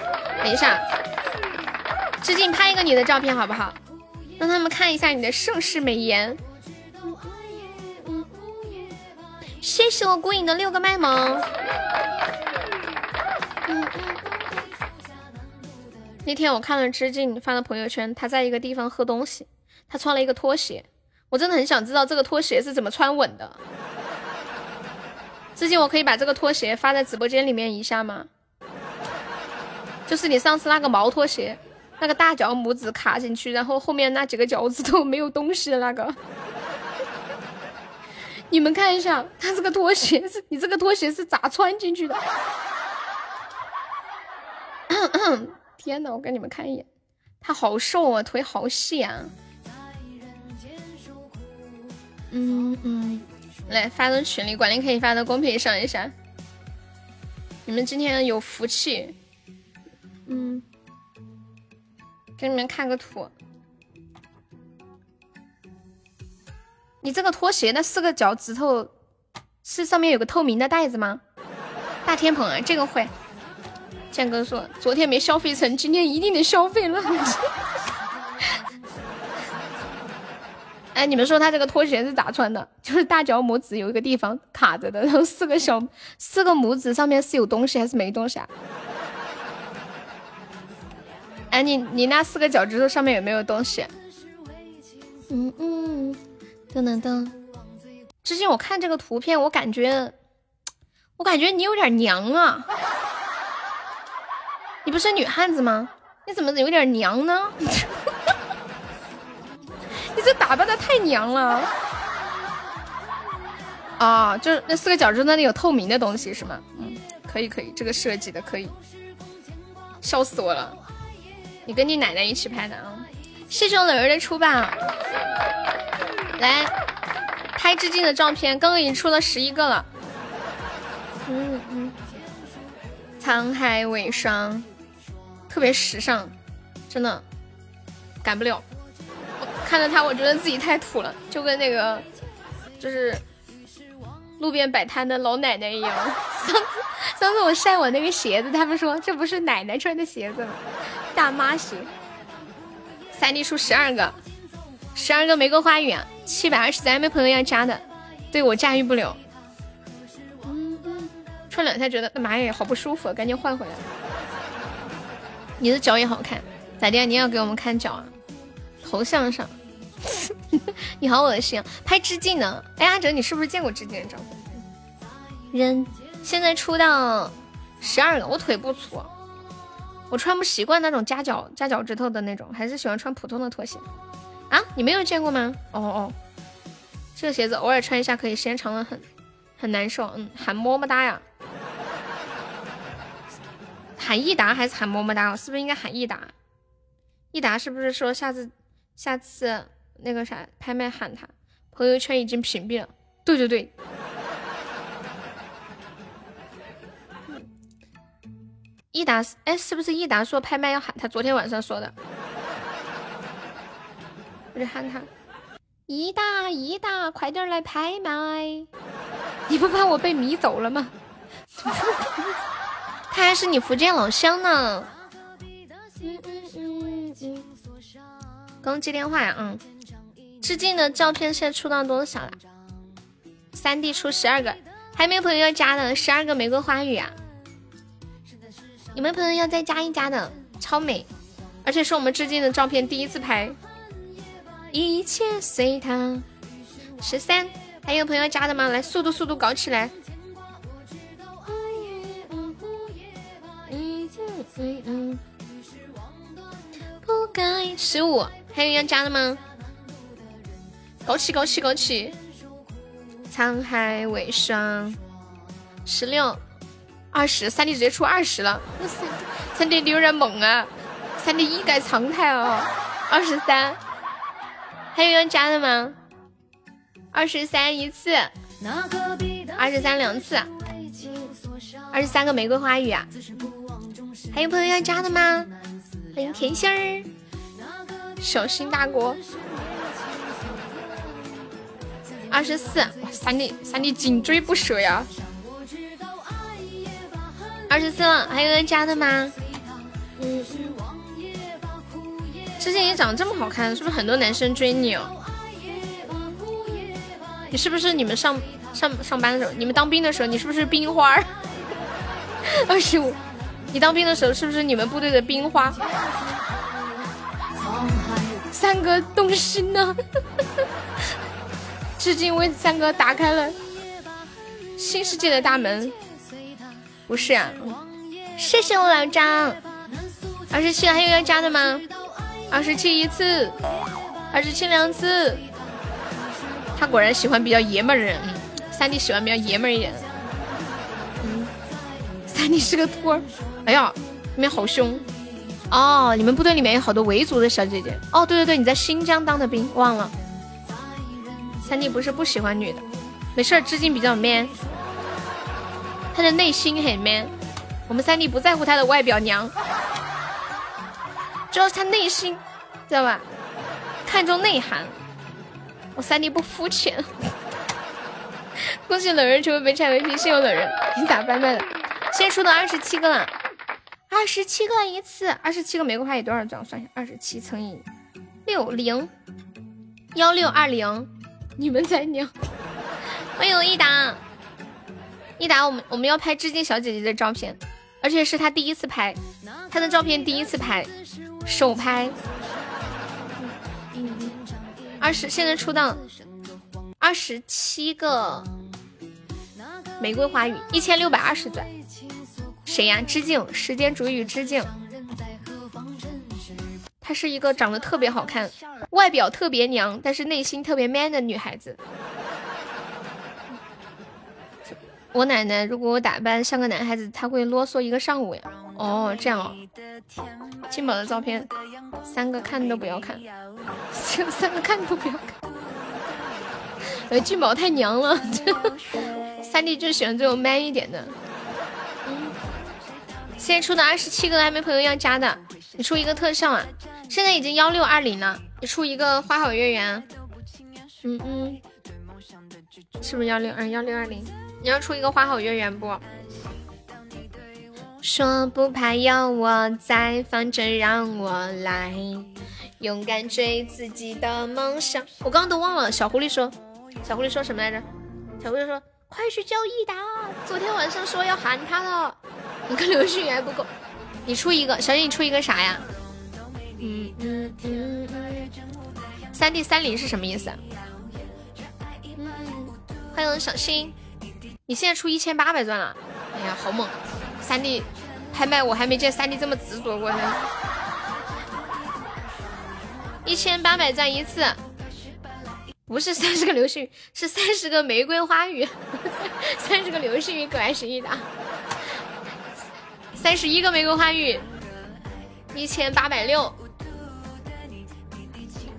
等一下，致敬拍一个你的照片好不好？让他们看一下你的盛世美颜。谢谢我孤影的六个麦萌。那天我看了知敬发的朋友圈，他在一个地方喝东西，他穿了一个拖鞋，我真的很想知道这个拖鞋是怎么穿稳的。知敬，我可以把这个拖鞋发在直播间里面一下吗？就是你上次那个毛拖鞋。那个大脚拇指卡进去，然后后面那几个脚趾头没有东西的那个，你们看一下，他这个拖鞋是，你这个拖鞋是咋穿进去的？天呐，我给你们看一眼，他好瘦啊，腿好细啊。嗯嗯，来发到群里，管理可以发到公屏上一下。你们今天有福气。嗯。给你们看个图，你这个拖鞋那四个脚趾头是上面有个透明的袋子吗？大天蓬啊，这个会。建哥说昨天没消费成，今天一定得消费了。哎，你们说他这个拖鞋是咋穿的？就是大脚拇指有一个地方卡着的，然后四个小四个拇指上面是有东西还是没东西啊？哎，你你那四个脚趾头上面有没有东西？嗯嗯，噔噔噔。之前我看这个图片，我感觉，我感觉你有点娘啊。你不是女汉子吗？你怎么有点娘呢？你这打扮的太娘了。啊，就是那四个脚趾头那里有透明的东西是吗？嗯，可以可以，这个设计的可以。笑死我了。你跟你奶奶一起拍的啊！谢谢我冷儿的出吧，来拍致敬的照片，刚刚已经出了十一个了。嗯嗯，沧海为霜，特别时尚，真的改不了。看着他，我觉得自己太土了，就跟那个就是路边摆摊的老奶奶一样。上次上次我晒我那个鞋子，他们说这不是奶奶穿的鞋子吗？大妈型，三 D 出十二个，十二个玫瑰花语啊，七百二十三，没朋友要加的，对我驾驭不了。穿两下觉得，妈呀，好不舒服，赶紧换回来。你的脚也好看，咋的？你要给我们看脚啊？头像上，你好恶心啊，拍致敬呢？哎，阿哲，你是不是见过致敬的照片？人现在出到十二个，我腿不粗。我穿不习惯那种夹脚夹脚趾头的那种，还是喜欢穿普通的拖鞋。啊，你没有见过吗？哦哦，这个鞋子偶尔穿一下可以，时间长了很很难受。嗯，喊么么哒呀？喊益达还是喊么么哒？是不是应该喊益达？益达是不是说下次下次那个啥拍卖喊他？朋友圈已经屏蔽了。对对对。益达，哎，是不是益达说拍卖要喊他？昨天晚上说的，我就喊他，益达，益达，快点来拍卖！你不怕我被迷走了吗？他还是你福建老乡呢。嗯嗯嗯。刚接电话呀，嗯。致敬的照片现在出到多少了？三 D 出十二个，还没有朋友要加的，十二个玫瑰花语啊。有没有朋友要再加一加的？超美，而且是我们致敬的照片，第一次拍。一切随他。十三，还有朋友加的吗？来，速度速度搞起来。不该。十五，还有要加的吗？枸杞，枸杞，枸杞。沧海为霜，十六，二十，三弟直接出二十了。三三弟有点猛啊！三弟一改常态哦。二十三，还有要加的吗？二十三一次，二十三两次，二十三个玫瑰花语啊！还有朋友要加的吗？欢迎甜心儿，小心大锅。二十四，三弟三弟紧追不舍呀！二十四了，还有人加的吗？嗯。之前也长得这么好看，是不是很多男生追你哦？你是不是你们上上上班的时候，你们当兵的时候，你是不是冰花？二十五，你当兵的时候是不是你们部队的冰花？三哥动心了，至今为三哥打开了新世界的大门。不是啊，谢谢我老张。二十七，还有要加的吗？二十七一次，二十七两次。他果然喜欢比较爷们儿的人，三弟喜欢比较爷们儿一点。嗯，三弟是个托儿。哎呀，里面好凶。哦，你们部队里面有好多维族的小姐姐。哦，对对对，你在新疆当的兵，忘了。三弟不是不喜欢女的，没事儿，至今比较 man，他的内心很 man。我们三弟不在乎他的外表娘。主要是他内心，知道吧？看重内涵。我三弟不肤浅。恭喜冷人成为本场 VP，谢谢冷人。你咋办卖的？现在出到二十七个了，二十七个一次，二十七个玫瑰花有多少张？算一下，二十七乘以六零幺六二零。你们在娘。欢迎一达，一达，我们我们要拍致敬小姐姐的照片，而且是她第一次拍，她的照片第一次拍。首拍，二十，现在出到二十七个玫瑰花语，一千六百二十钻。谁呀？致敬，时间煮雨致敬。她是一个长得特别好看，外表特别娘，但是内心特别 man 的女孩子。我奶奶如果我打扮像个男孩子，她会啰嗦一个上午呀。哦，这样哦。金宝的照片，三个看都不要看，三个看都不要看。呃，金宝太娘了，三弟就喜欢这种 man 一点的。嗯，现在出的二十七个还没朋友要加的，你出一个特效啊！现在已经幺六二零了，你出一个花好月圆。嗯嗯，是不是幺六二幺六二零？你要出一个花好月圆不？说不怕有我在，反正让我来，勇敢追自己的梦想。我刚刚都忘了，小狐狸说，小狐狸说什么来着？小狐狸说，快去叫益达，昨天晚上说要喊他了。你跟刘旭还不够，你出一个，小姐你出一个啥呀？嗯嗯嗯，三 D 三零是什么意思？嗯，欢迎小新。你现在出一千八百钻了，哎呀，好猛！三弟拍卖，我还没见三弟这么执着过呢。一千八百钻一次，不是三十个流星雨，是三十个玫瑰花语。三十个流星雨可爱是一打，三十一个玫瑰花语，一千八百六。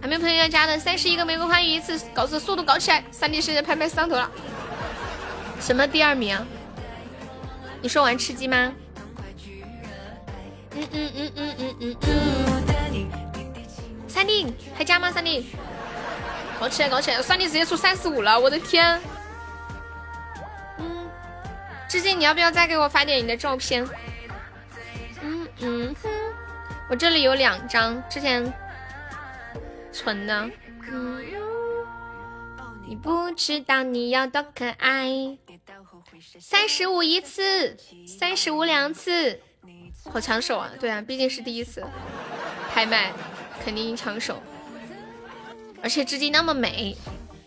还没朋友要加的，三十一个玫瑰花语一次，搞这速度搞起来！三弟现在拍卖上头了。什么第二名？你说玩吃鸡吗？嗯嗯嗯嗯嗯嗯嗯。三弟还加吗？三弟，搞起来搞起来！三弟直接出三十五了，我的天！嗯，志敬，你要不要再给我发点你的照片？嗯嗯，我这里有两张之前存的。嗯，你不知道你要多可爱。三十五一次，三十五两次，好抢手啊！对啊，毕竟是第一次拍卖，肯定抢手。而且织金那么美，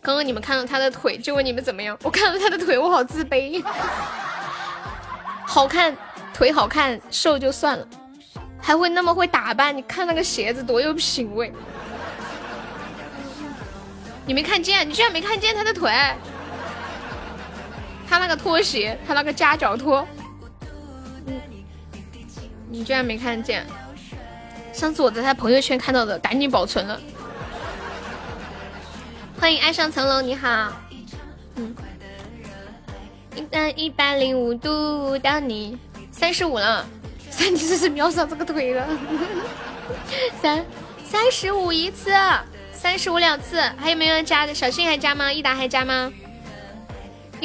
刚刚你们看到她的腿，就问你们怎么样？我看到她的腿，我好自卑。好看，腿好看，瘦就算了，还会那么会打扮。你看那个鞋子多有品味，你没看见？你居然没看见他的腿？他那个拖鞋，他那个夹脚拖，你居然没看见？上次我在他朋友圈看到的，赶紧保存了。欢迎爱上层楼，你好。嗯，一百一百零五度到你三十五了，三你这是秒杀这个腿了。三三十五一次，三十五两次，还有没有人加的？小新还加吗？一达还加吗？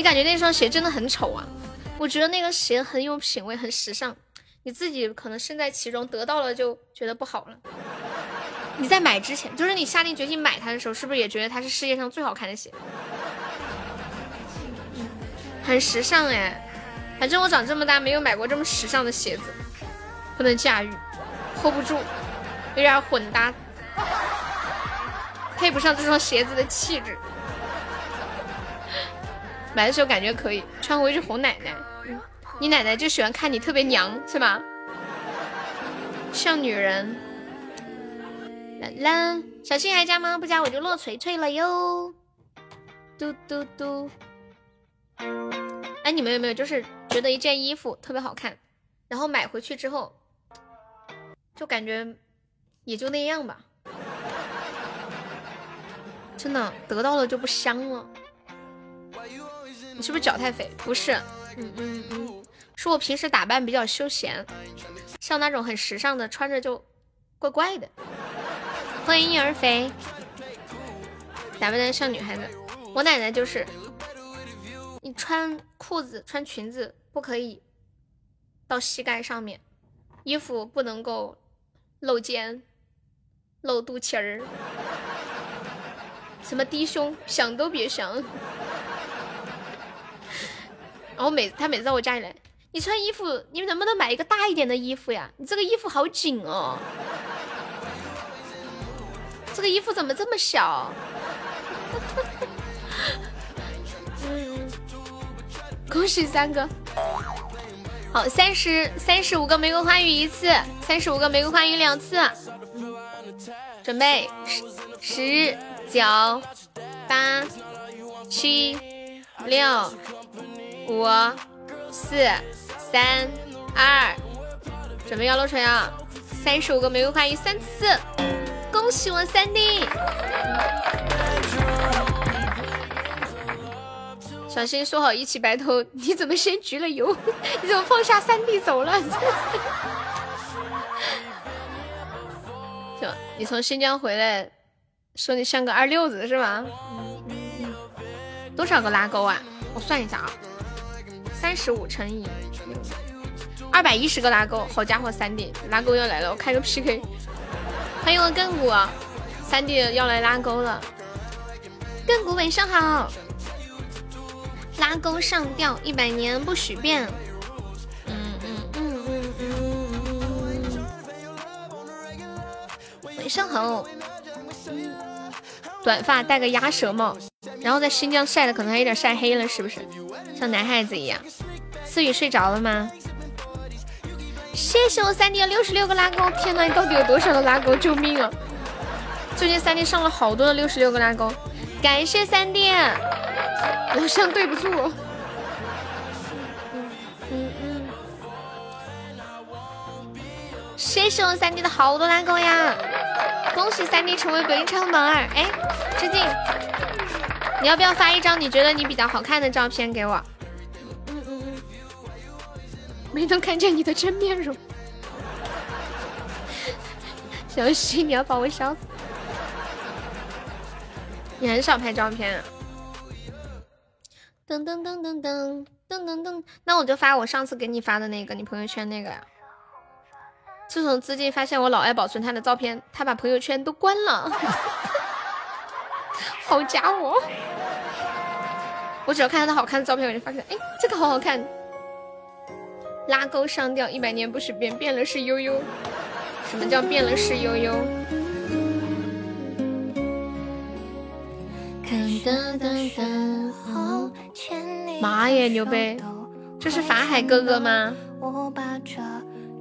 你感觉那双鞋真的很丑啊？我觉得那个鞋很有品味，很时尚。你自己可能身在其中，得到了就觉得不好了。你在买之前，就是你下定决心买它的时候，是不是也觉得它是世界上最好看的鞋？很时尚哎，反正我长这么大没有买过这么时尚的鞋子，不能驾驭，hold 不住，有点混搭，配不上这双鞋子的气质。买的时候感觉可以，穿回去哄奶奶。你奶奶就喜欢看你特别娘，是吗？像女人。啦啦，小新还加吗？不加我就落锤锤了哟。嘟嘟嘟。哎，你们有没有就是觉得一件衣服特别好看，然后买回去之后，就感觉也就那样吧？真的得到了就不香了。是不是脚太肥？不是，嗯嗯嗯，是我平时打扮比较休闲，像那种很时尚的穿着就怪怪的。欢迎婴儿肥，打扮的像女孩子。我奶奶就是，你穿裤子穿裙子不可以到膝盖上面，衣服不能够露肩露肚脐儿，什么低胸想都别想。然后每他每次到我家里来，你穿衣服，你们能不能买一个大一点的衣服呀？你这个衣服好紧哦，这个衣服怎么这么小？恭喜三哥，好，三十三十五个玫瑰花语一次，三十五个玫瑰花语两次，准备十、九、八、七、六。五、四、三、二，准备要落锤啊！三十五个玫瑰花语三次，恭喜我三弟！小新说好一起白头，你怎么先焗了油？你怎么放下三弟走了？就你从新疆回来，说你像个二六子是吧？多少个拉钩啊？我算一下啊。三十五乘以二百一十个拉钩，好家伙，三弟拉钩要来了，我开个 PK，欢迎我亘古，三弟要来拉钩了，亘古晚上好，拉钩上吊一百年不许变，嗯嗯嗯嗯嗯，晚上好，短发戴个鸭舌帽。然后在新疆晒的可能还有点晒黑了，是不是？像男孩子一样。思雨睡着了吗？谢谢我三弟六十六个拉钩，天呐，你到底有多少个拉钩？救命啊！最近三弟上了好多的六十六个拉钩，感谢三弟，老乡对不住。嗯嗯嗯。谢谢我三弟的好多拉钩呀！恭喜三弟成为鬼唱榜二，哎，致敬。你要不要发一张你觉得你比较好看的照片给我？嗯嗯嗯，没能看见你的真面容，小西你要把我笑死。你很少拍照片。噔噔噔噔噔噔噔噔，那我就发我上次给你发的那个，你朋友圈那个呀。自从资金发现我老爱保存他的照片，他把朋友圈都关了。好家伙！我只要看到他好看的照片，我就发现，哎，这个好好看。拉钩上吊，一百年不许变，变了是悠悠。什么叫变了是悠悠？妈耶，牛掰！这是法海哥哥吗？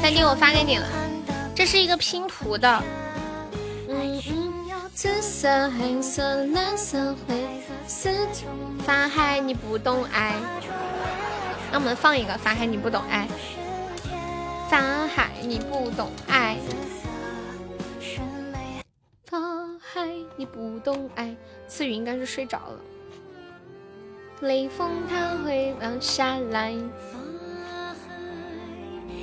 三弟我发给你了，这是一个拼图的。嗯紫色、黑色、蓝色、灰色。法海你不懂爱，那我们放一个法海你不懂爱。法海你不懂爱。法海你不懂爱。次宇应该是睡着了。雷锋它会落下来。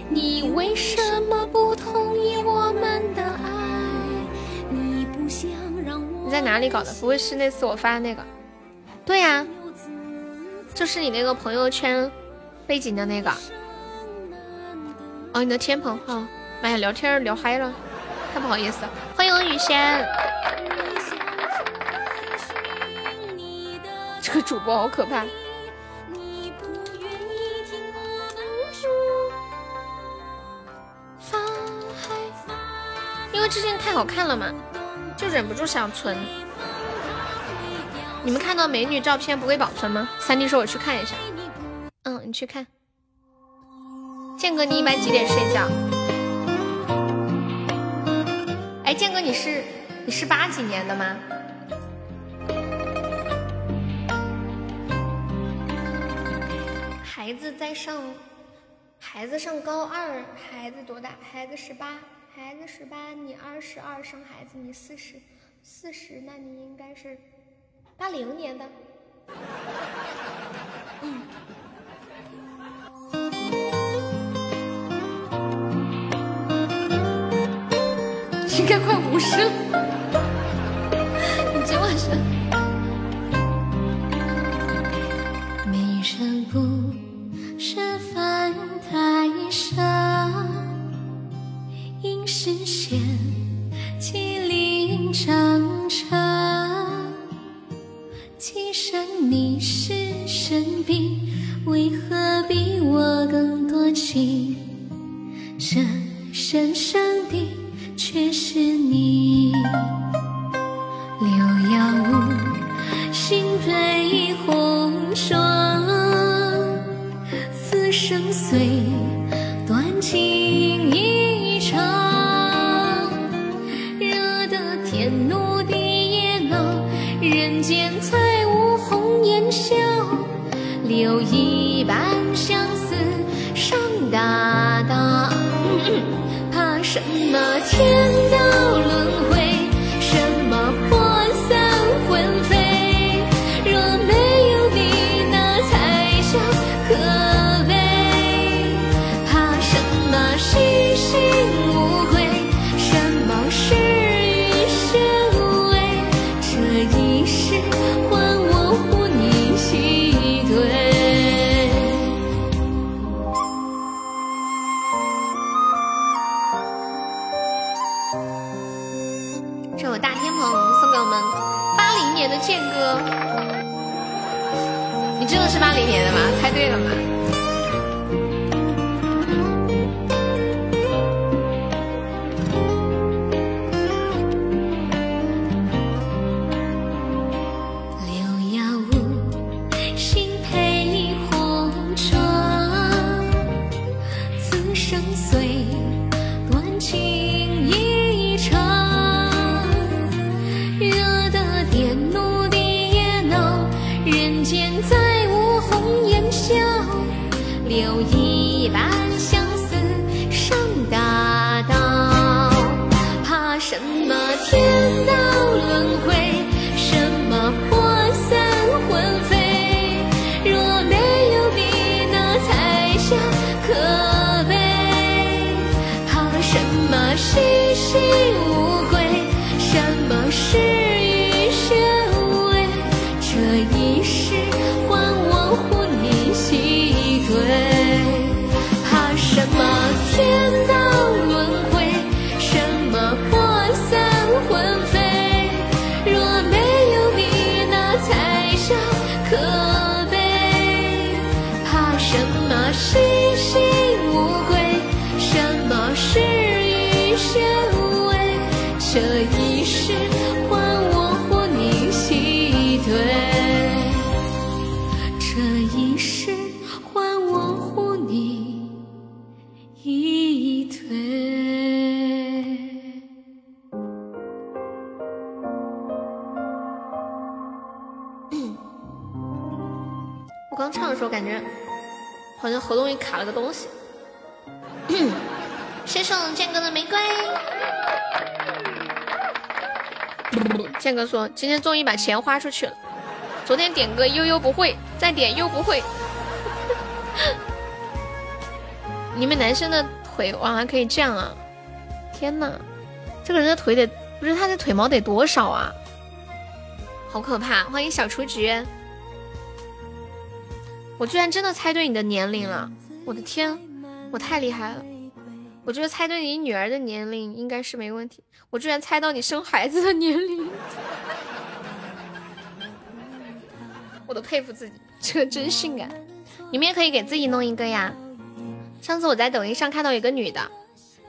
你为什么不同意我们的爱？你不想让我……你在哪里搞的？不会是那次我发的那个？对呀，就是你那个朋友圈背景的那个。哦，你的天棚哈，妈呀，聊天聊嗨了，太不好意思了。欢迎我雨轩，这个主播好可怕。为之前太好看了嘛，就忍不住想存。你们看到美女照片不会保存吗？三弟说我去看一下。嗯，你去看。剑哥，你一般几点睡觉？哎，剑哥，你是你是八几年的吗？孩子在上，孩子上高二，孩子多大？孩子十八。孩子十八，你二十二，生孩子你四十，四十，那你应该是八零年的。嗯，应该快五十了。你今晚上。没人不是犯太傻。应实现吉林长城。其实你是神兵，为何比我更多情？这深深的却是你。六幺五，心被红妆，此生虽断情什么天道我刚唱的时候感觉好像喉咙里卡了个东西。谢送剑哥的玫瑰。剑哥说今天终于把钱花出去了。昨天点歌悠悠不会，再点又不会。你们男生的腿哇还可以这样啊！天呐，这个人的腿得不是他的腿毛得多少啊？好可怕！欢迎小雏菊，我居然真的猜对你的年龄了！我的天，我太厉害了！我觉得猜对你女儿的年龄应该是没问题。我居然猜到你生孩子的年龄，我都佩服自己，这个真性感！你们也可以给自己弄一个呀。上次我在抖音上看到有个女的，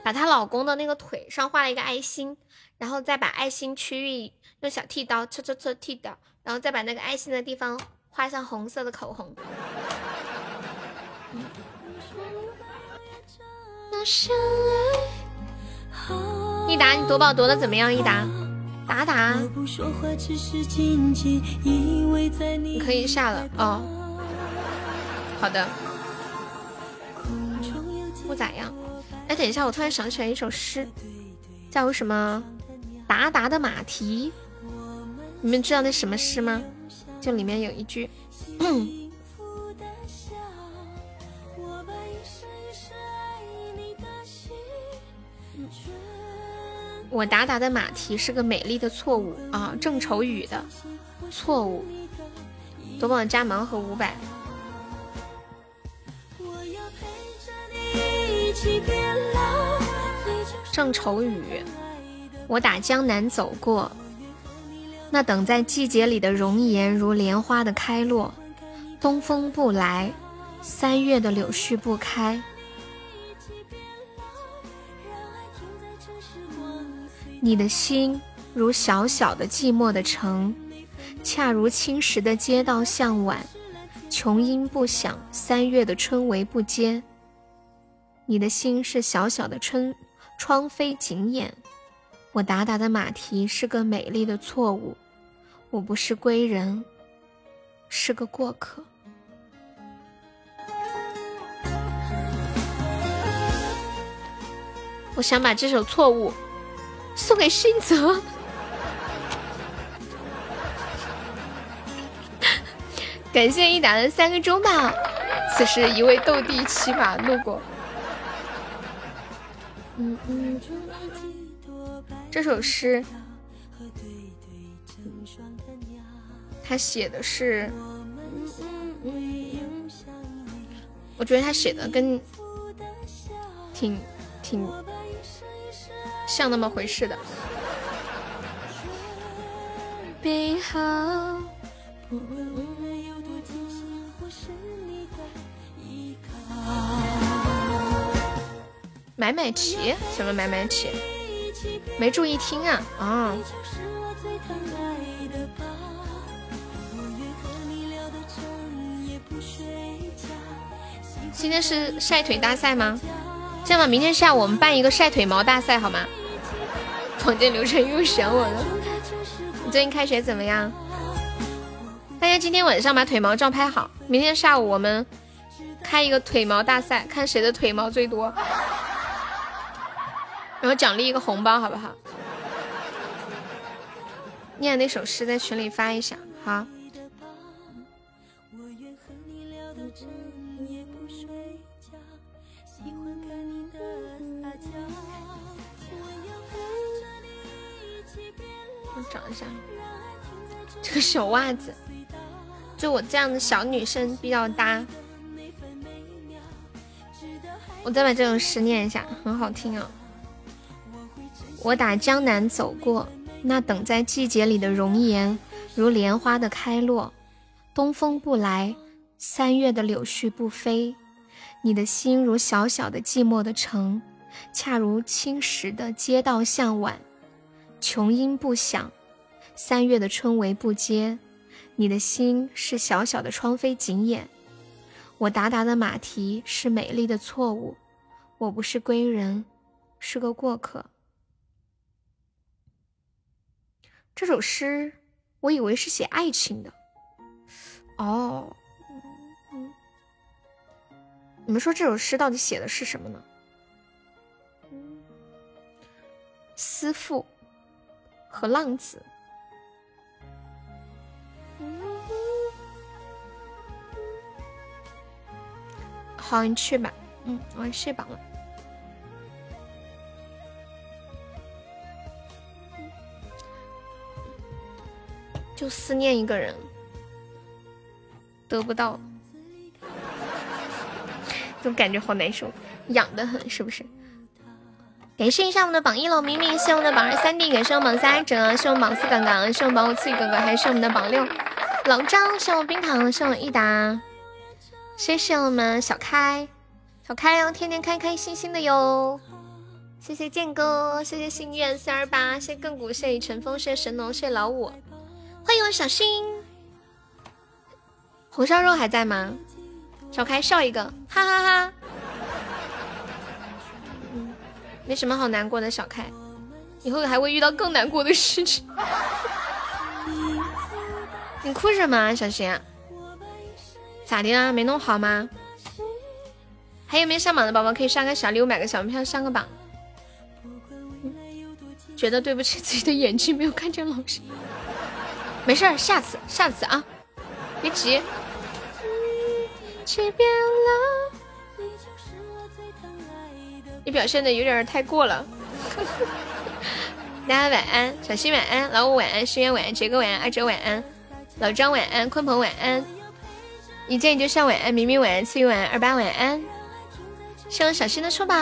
把她老公的那个腿上画了一个爱心，然后再把爱心区域用小剃刀戳戳戳剃掉，然后再把那个爱心的地方画上红色的口红。一达，你夺宝夺的怎么样？一达，达达，你可以下了哦。好的。不咋样，哎，等一下，我突然想起来一首诗，叫什么《达达的马蹄》，你们知道那什么诗吗？就里面有一句，我达达的马蹄是个美丽的错误啊，郑愁予的错误，夺宝加盲盒五百。郑愁予，我打江南走过，那等在季节里的容颜如莲花的开落。东风不来，三月的柳絮不开。你的心如小小的寂寞的城，恰如青石的街道向晚。琼音不响，三月的春雷不接。你的心是小小的春窗扉紧掩，我达达的马蹄是个美丽的错误，我不是归人，是个过客。我想把这首错误送给新泽，感谢一达的三个中吧。此时一位斗地骑马路过。嗯嗯，这首诗，他写的是，我觉得他写的跟挺挺像那么回事的。背后。买买齐？什么买买齐？没注意听啊！啊！今天是晒腿大赛吗？这样吧，明天下午我们办一个晒腿毛大赛好吗？房间流程又想我了。你最近开学怎么样？大家今天晚上把腿毛照拍好，明天下午我们开一个腿毛大赛，看谁的腿毛最多。然后奖励一个红包，好不好？念那首诗在群里发一下，好。我找一下这个小袜子，就我这样的小女生比较搭。我再把这首诗念一下，很好听啊。我打江南走过，那等在季节里的容颜，如莲花的开落。东风不来，三月的柳絮不飞。你的心如小小的寂寞的城，恰如青石的街道向晚。琼音不响，三月的春雷不接。你的心是小小的窗扉紧掩。我达达的马蹄是美丽的错误，我不是归人，是个过客。这首诗，我以为是写爱情的，哦，你们说这首诗到底写的是什么呢？思妇和浪子。好，你去吧。嗯，我要睡饱了。就思念一个人，得不到，就感觉好难受，痒的很，是不是？感谢一下我们的榜一喽，明明，谢我们的榜二三弟，感谢我们榜三哲，谢我们榜四刚刚，谢我们榜五刺哥哥，还是我们的榜六老张，谢我们冰糖，谢我一达，谢谢我们小开，小开哦，天天开开心心的哟。谢谢剑哥，谢谢心愿三二八，谢亘古，谢谢尘风，谢谢神农，谢谢老五。欢迎我小新，红烧肉还在吗？小开笑一个，哈哈哈。嗯，没什么好难过的，小开，以后还会遇到更难过的事情。你哭什么啊，小新？咋的啦？没弄好吗？还有没上榜的宝宝可以上个小礼物，买个小门票上个榜。觉得对不起自己的眼睛，没有看见老师。没事儿，下次下次啊，别急。你表现的有点太过了。大家晚安，小新晚安，老五晚安，石原晚安，杰哥晚安，二哲晚安，老张晚安，鲲鹏晚安，一见你就上晚安，明明晚安，次玉晚安，二八晚安，谢我小新的出宝，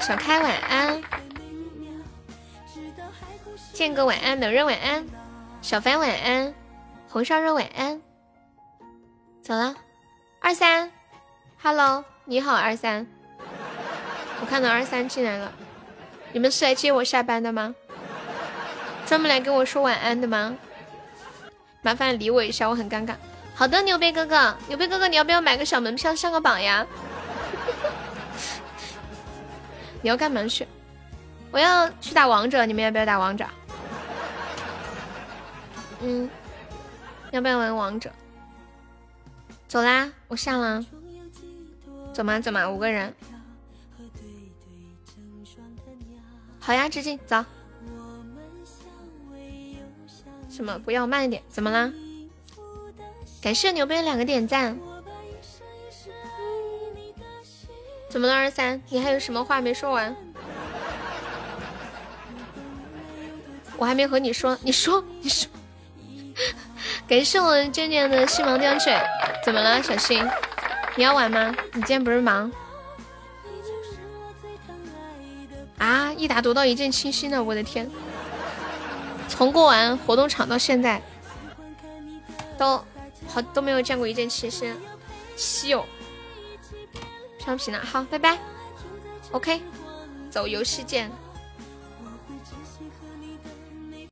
小开晚安。剑哥晚安，冷热晚安，小凡晚安，红烧肉晚安，走了，二三，Hello，你好二三，我看到二三进来了，你们是来接我下班的吗？专门来跟我说晚安的吗？麻烦理我一下，我很尴尬。好的，牛背哥哥，牛背哥哥，你要不要买个小门票上个榜呀？你要干嘛去？我要去打王者，你们要不要打王者？嗯，要不要玩王者？走啦，我下了。走吗？走吗？五个人。好呀，致敬，走。什么？不要慢一点？怎么啦？感谢牛杯两个点赞。怎么了，二三？你还有什么话没说完？我还没和你说，你说，你说。感谢我渐渐的细毛吊坠，怎么了，小新？你要玩吗？你今天不是忙？啊！一打夺到一见倾心的，我的天！从过完活动场到现在，都好都没有见过一见倾心，稀有。飘皮呢？好，拜拜。OK，走游戏见。